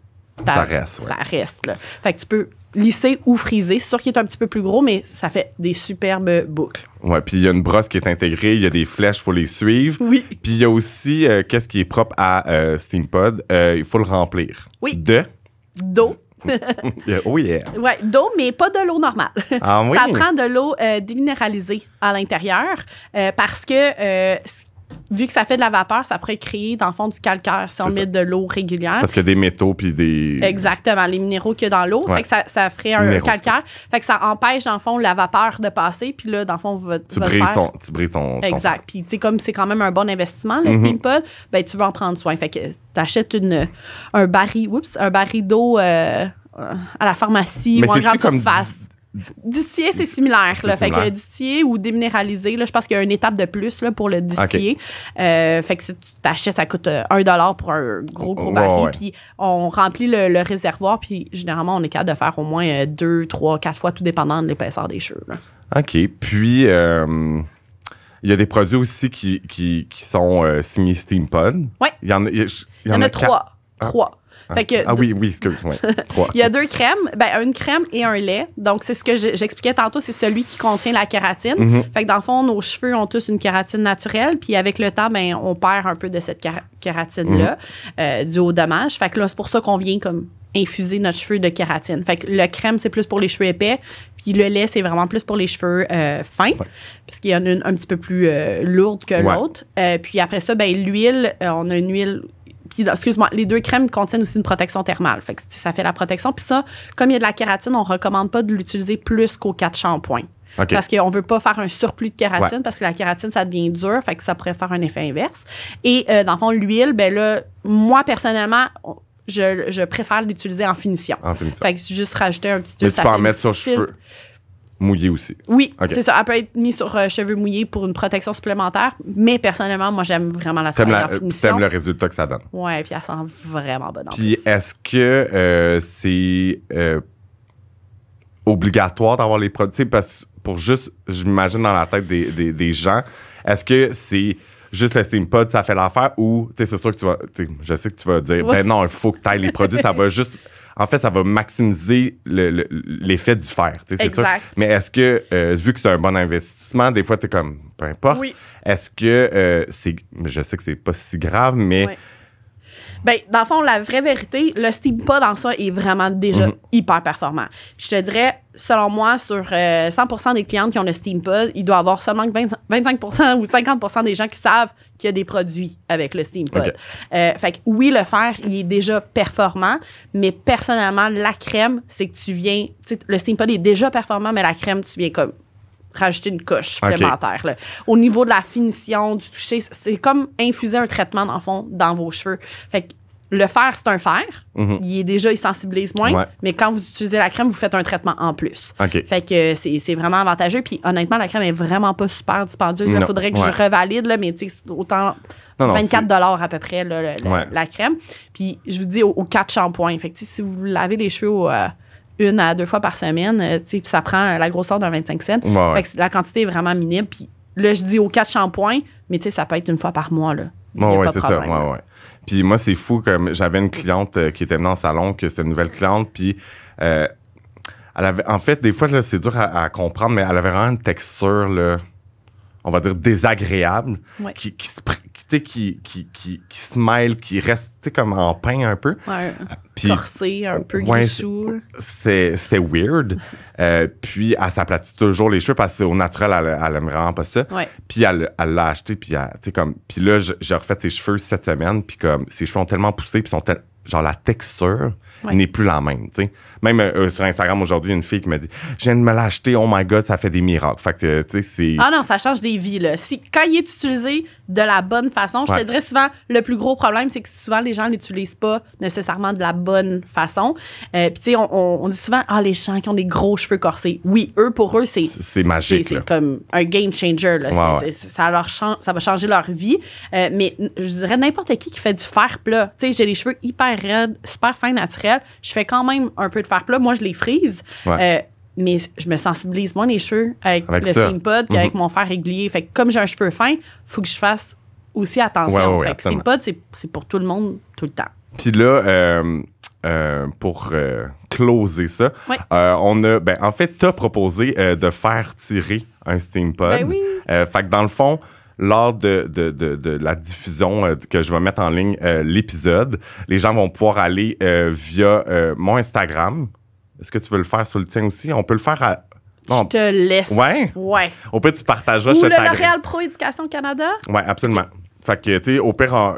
S1: Ça reste.
S2: Ça reste. Là. Fait que tu peux lisser ou friser. C'est sûr qu'il est un petit peu plus gros, mais ça fait des superbes boucles.
S1: Ouais, puis il y a une brosse qui est intégrée, il y a des flèches, il faut les suivre.
S2: Oui.
S1: Puis il y a aussi, euh, qu'est-ce qui est propre à euh, SteamPod, euh, il faut le remplir.
S2: Oui.
S1: De?
S2: D'eau.
S1: oh yeah.
S2: Ouais, d'eau, mais pas de l'eau normale.
S1: Ah, oui?
S2: Ça prend de l'eau déminéralisée à l'intérieur parce que vu que ça fait de la vapeur, ça pourrait créer, dans le fond, du calcaire si on met de l'eau régulière.
S1: Parce qu'il y a des métaux puis des.
S2: Exactement, les minéraux qu'il y a dans l'eau. Fait que ça, ça ferait un calcaire. Fait que ça empêche, dans le fond, la vapeur de passer. Puis là, dans le fond, va,
S1: tu, brises ton, tu brises ton.
S2: Exact. Puis, tu sais, comme c'est quand même un bon investissement, le mm Steampod, ben, tu veux en prendre soin. Fait que tu achètes une, un baril, oups, un baril d'eau euh, à la pharmacie ou en grande surface. Distillé, c'est similaire. Là. Fait que ou déminéralisé, là, je pense qu'il y a une étape de plus là, pour le distiller. Euh, fait que si tu t'achètes, ça coûte 1 euh, pour un gros, gros baril. Puis on remplit le, réservoir, puis généralement, on est capable de faire au moins 2, 3, 4 fois, tout dépendant de l'épaisseur des cheveux.
S1: OK. Puis, euh, il y a des produits aussi qui, qui, qui sont signés Steampod.
S2: Oui.
S1: Il y en a, il
S2: y, en a, trois. Ah. Trois.
S1: Ah, ah oui, oui, excuse-moi.
S2: Il y a deux crèmes, ben, une crème et un lait. Donc, c'est ce que j'expliquais tantôt, c'est celui qui contient la kératine. Mhm. Fait que dans le fond, nos cheveux ont tous une kératine naturelle, puis avec le temps, ben, on perd un peu de cette kératine-là, euh, dû au dommage. Fait que là, c'est pour ça qu'on vient comme infuser notre cheveu de kératine. Fait que le crème, c'est plus pour les cheveux épais, puis le lait, c'est vraiment plus pour les cheveux euh, fins, parce qu'il y en a une un petit peu plus euh, lourde que l'autre. puis après ça, ben, l'huile, on a une huile puis, excuse-moi, les deux crèmes contiennent aussi une protection thermale. Fait que ça fait la protection. Puis ça, comme il y a de la kératine, on recommande pas de l'utiliser plus qu'aux quatre shampoings. Parce qu'on veut pas faire un surplus de kératine parce que la kératine, ça devient dur, fait que ça pourrait faire un effet inverse. Et euh, dans le fond, l'huile, ben là, moi, personnellement, je, préfère l'utiliser en finition.
S1: En finition.
S2: Fait que juste rajouter un petit
S1: Mais tu peux en mettre sur cheveux. Mouillé aussi.
S2: Oui, c'est ça. Elle peut être mise sur euh, cheveux mouillés pour une protection supplémentaire, mais personnellement, moi, j'ime vraiment la
S1: en finition. T'aimes le résultat que ça donne.
S2: Oui, puis elle sent vraiment bonne.
S1: Puis est-ce que euh, c'est euh, obligatoire d'avoir les produits? Parce pour juste, j'imagine dans la tête des, des, gens, est-ce que c'est juste le SteamPod, ça fait l'affaire ou, tu sais, c'est sûr que tu vas, je sais que tu vas dire, ben non, il faut que tu ailles les produits, ça va juste en fait, ça va maximiser l'effet du fer, c'est sûr. Mais est-ce que, euh, vu que c'est un bon investissement, des fois, tu es comme, peu importe, est-ce que euh, c'est, je sais que c'est pas si grave, mais
S2: ben, dans le fond, la vraie vérité, le Steam Pod en soi est vraiment déjà mhm. hyper performant. je te dirais, selon moi, sur 100% euh, des clientes qui ont le Steam Pod, il doit y avoir seulement 25% ou 50% des gens qui savent qu'il y a des produits avec le Steam Pod. Euh, fait que oui, le fer, il est déjà performant, mais personnellement, la crème, c'est que tu viens. Le Steam Pod est déjà performant, mais la crème, tu viens comme rajouter une couche supplémentaire. Au niveau de la finition, du toucher, c'est comme infuser un traitement, dans le fond, dans vos cheveux. Fait que le fer, c'est un fer. Mhm. Il est déjà, il sensibilise moins. Mais quand vous utilisez la crème, vous faites un traitement en plus. Fait que c'est vraiment avantageux. Puis honnêtement, la crème est vraiment pas super dispendieuse. Il faudrait que je revalide, là, mais autant 24 à peu près la crème. Puis je vous dis aux, quatre shampoings. Fait que si vous lavez les cheveux euh, une à deux fois par semaine, euh, puis ça prend la grosseur d'un 25 cents. la quantité est vraiment minime. Puis là, je dis aux quatre shampoings, mais ça peut être une fois par mois. Là.
S1: Oui, c'est ça. Puis moi, c'est fou, comme j'avais une cliente euh, qui était venue en salon, que c'est une nouvelle cliente, puis euh, elle avait, en fait, des fois, c'est dur à, comprendre, mais elle avait vraiment une texture, là, on va dire, désagréable, qui, qui, sais, qui, qui, qui, qui smile, qui reste, sais, comme en pain un peu.
S2: Ouais,
S1: Puis
S2: corsé, un peu
S1: Ouais, c'était weird. Euh, puis elle s'aplatit toujours les cheveux parce qu'au naturel, elle, elle aime vraiment pas ça.
S2: Ouais.
S1: Puis elle l'a acheté, puis elle- comme. Puis là, j'ai refait ses cheveux cette semaine, puis comme, ses cheveux ont tellement poussé, puis sont tel- genre la texture
S2: Ouais.
S1: n'est plus la même, tu sais. Même euh, sur Instagram aujourd'hui, une fille qui m'a dit Je viens de me l'acheter, oh my god, ça fait des miracles. Fait que, tu sais, c'est.
S2: Ah non, ça change des vies. Là. Si, quand il est utilisé de la bonne façon, je
S1: Ouais.
S2: te dirais souvent, le plus gros problème, c'est que souvent les gens l'utilisent pas nécessairement de la bonne façon. Euh, Puis tu sais, on, on- on dit souvent, ah, les gens qui ont des gros cheveux corsés. Oui, eux, pour eux, c'est
S1: c'est- magique,
S2: c'est comme un game changer. Là.
S1: Ouais.
S2: ça, leur ça va changer leur vie. Euh, mais je dirais n'importe qui qui fait du fer plat. Tu sais, j'ai les cheveux hyper raides, super fins, naturels. Je fais quand même un peu de fer plat. Moi, je les frise.
S1: Ouais.
S2: Euh, mais je me sensibilise moins les cheveux avec,
S1: Avec
S2: le
S1: ça.
S2: steam pod qu'avec mon fer régulier. Fait que comme j'ai un cheveu fin, faut que je fasse aussi attention.
S1: Ouais, ouais, ouais,
S2: fait que c'est- c'est pour tout le monde tout le temps.
S1: Puis là, euh, euh, pour euh, closer ça,
S2: Ouais.
S1: on a, ben, en fait, t'as proposé de faire tirer un steam pod.
S2: Ben oui.
S1: Fait que dans le fond, lors de, de, de, de la diffusion euh, que je vais mettre en ligne euh, l'épisode, les gens vont pouvoir aller euh, via mon Instagram. Est-ce que tu veux le faire sur le tien aussi? On peut le faire à.
S2: Je
S1: Non.
S2: te laisse.
S1: Ouais?
S2: Ouais.
S1: Au pire, tu partageras.
S2: Ou
S1: je
S2: le. L'Oréal Pro Éducation Canada?
S1: Oui, absolument. Fait que, tu sais, au pire, en,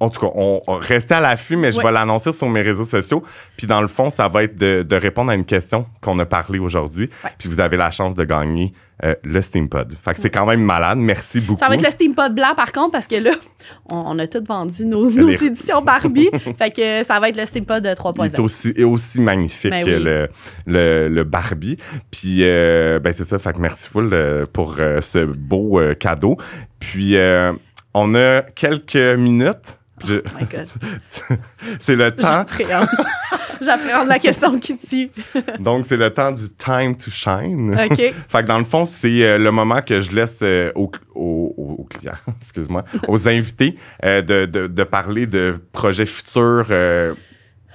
S1: en tout cas, on, on restez à l'affût, mais je
S2: Ouais.
S1: vais l'annoncer sur mes réseaux sociaux. Puis dans le fond, ça va être de, de répondre à une question qu'on a parlé aujourd'hui.
S2: Ouais.
S1: Puis vous avez la chance de gagner euh, le Steam Pod. Fait que c'est quand même malade. Merci beaucoup.
S2: Ça va être le Steam Pod blanc, par contre, parce que là, on, on a tout vendu nos, nos éditions Barbie. fait que ça va être le Steam Pod de
S1: Il est
S2: 3.0.
S1: aussi, est aussi magnifique
S2: Ben
S1: que le, le, le Barbie. Puis, euh, ben c'est ça. Fait que merci full euh, pour euh, ce beau euh, cadeau. Puis, euh, on a quelques minutes. Je-
S2: Oh my God.
S1: c'est le temps.
S2: J'appréhende. La question qui tue.
S1: Donc, c'est le temps du time to shine.
S2: OK.
S1: Fait que dans le fond, c'est euh, le moment que je laisse euh, aux, aux- aux- aux clients, excuse-moi, aux invités euh, de, de- de parler de projets futurs euh,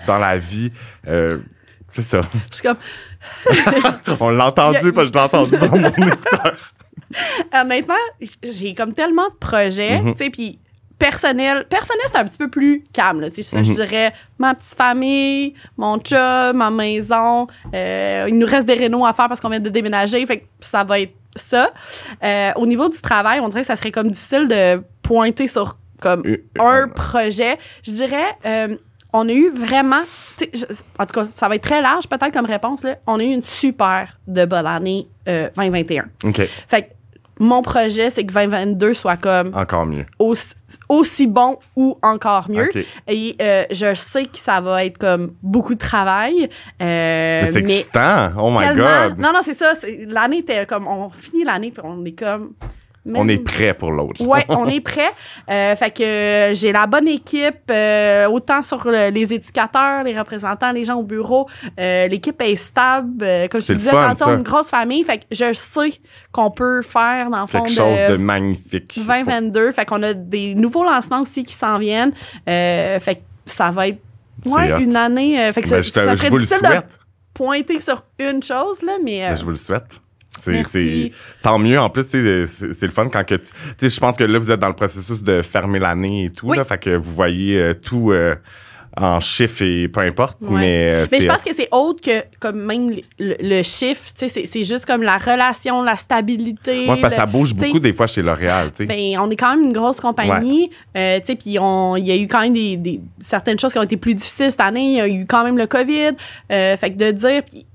S1: dans la vie. Euh, c'est ça.
S2: Je suis comme,
S1: On l'a entendu,
S2: a-
S1: parce que je l'ai entendu dans mon écouteur.
S2: honnêtement, j'ai comme tellement de projets,
S1: Mhm.
S2: tu sais, puis personnel, personnel, c'est un petit peu plus calme, là, tu sais, ça, je
S1: Mhm.
S2: dirais ma petite famille, mon chum, ma maison, euh, il nous reste des rénaux à faire parce qu'on vient de déménager, fait que ça va être ça. Euh, au niveau du travail, on dirait que ça serait comme difficile de pointer sur comme
S1: Euh,
S2: un projet. Je dirais, on a eu vraiment, je- en tout cas, ça va être très large peut-être comme réponse, là. on a eu une super de bonne année euh, 2021.
S1: OK,
S2: Fait que mon projet, c'est que 2022 soit comme
S1: encore mieux.
S2: aussi, aussi bon ou encore mieux. Et euh, je sais que ça va être comme beaucoup de travail. euh,
S1: Mais c'est excitant. Oh my God.
S2: Non, non, c'est ça. L'année était comme. On finit l'année, puis on est comme.
S1: On est prêt pour l'autre.
S2: Ouais, on est prêt. Euh, fait que euh, j'ai la bonne équipe, euh, autant sur le- les éducateurs, les représentants, les gens au bureau. Euh, L'équipe est stable. comme je te
S1: le
S2: disais
S1: fun,
S2: tantôt,
S1: ça.
S2: une grosse famille. Fait que je sais qu'on peut faire, dans le fond,
S1: Quelque chose de
S2: de
S1: magnifique.
S2: 2022. Fait qu'on a des nouveaux lancements aussi qui s'en viennent. Fait que ça va être ouais, une année. fait que
S1: Ben,
S2: ça,
S1: je,
S2: ça
S1: je vous le
S2: difficile de
S1: souhaite.
S2: pointer sur une chose, là, mais.
S1: Ben, je vous le souhaite. C'est, tant mieux. En plus, c'est, le fun quand que tu. Je pense que là, vous êtes dans le processus de fermer l'année et tout.
S2: Oui.
S1: Là, fait que vous voyez euh, tout euh, en chiffres et peu importe.
S2: Ouais.
S1: Mais, euh,
S2: Mais je pense que c'est autre que comme même le, le chiffre, tu sais, c'est- juste comme la relation, la stabilité.
S1: Ouais, parce que ça
S2: le-
S1: bouge beaucoup des fois chez L'Oréal. tu sais.
S2: ben, on est quand même une grosse compagnie, tu sais, puis on- il y a eu quand même des, des- certaines choses qui ont été plus difficiles cette année. Il y a eu quand même le COVID, fait que de dire, puis,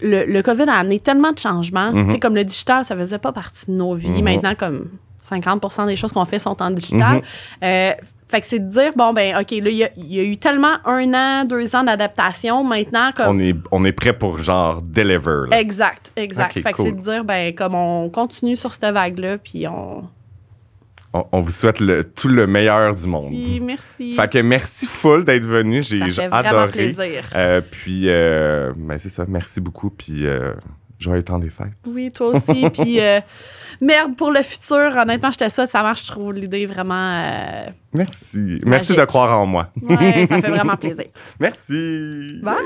S2: le, le COVID a amené tellement de changements.
S1: Mhm.
S2: Tu sais, comme le digital, ça faisait pas partie de nos vies.
S1: Mhm.
S2: Maintenant, comme 50% des choses qu'on fait sont en digital.
S1: Mhm.
S2: Euh, fait que c'est de dire, bon, ben, OK, là, il y a, il y a eu tellement un an, deux ans d'adaptation. Maintenant, comme.
S1: on, est, on est prêt pour genre deliver. là.
S2: Exact, exact. Fait que c'est de dire, ben, comme on continue sur cette vague-là, puis on.
S1: On, on vous souhaite le, tout le meilleur du monde.
S2: Merci, merci.
S1: Fait que merci full d'être venu. J'ai
S2: ça
S1: j'ai
S2: fait vraiment
S1: adoré.
S2: plaisir.
S1: Euh, puis, euh, ben, c'est ça. Merci beaucoup. Puis, euh, joyeux temps des fêtes.
S2: Oui, toi aussi. puis, euh, merde pour le futur. Honnêtement, je te souhaite, ça marche. Je trouve l'idée vraiment.
S1: Merci. Merci de croire en moi.
S2: Ouais, ça fait vraiment plaisir.
S1: Merci.
S2: Bye!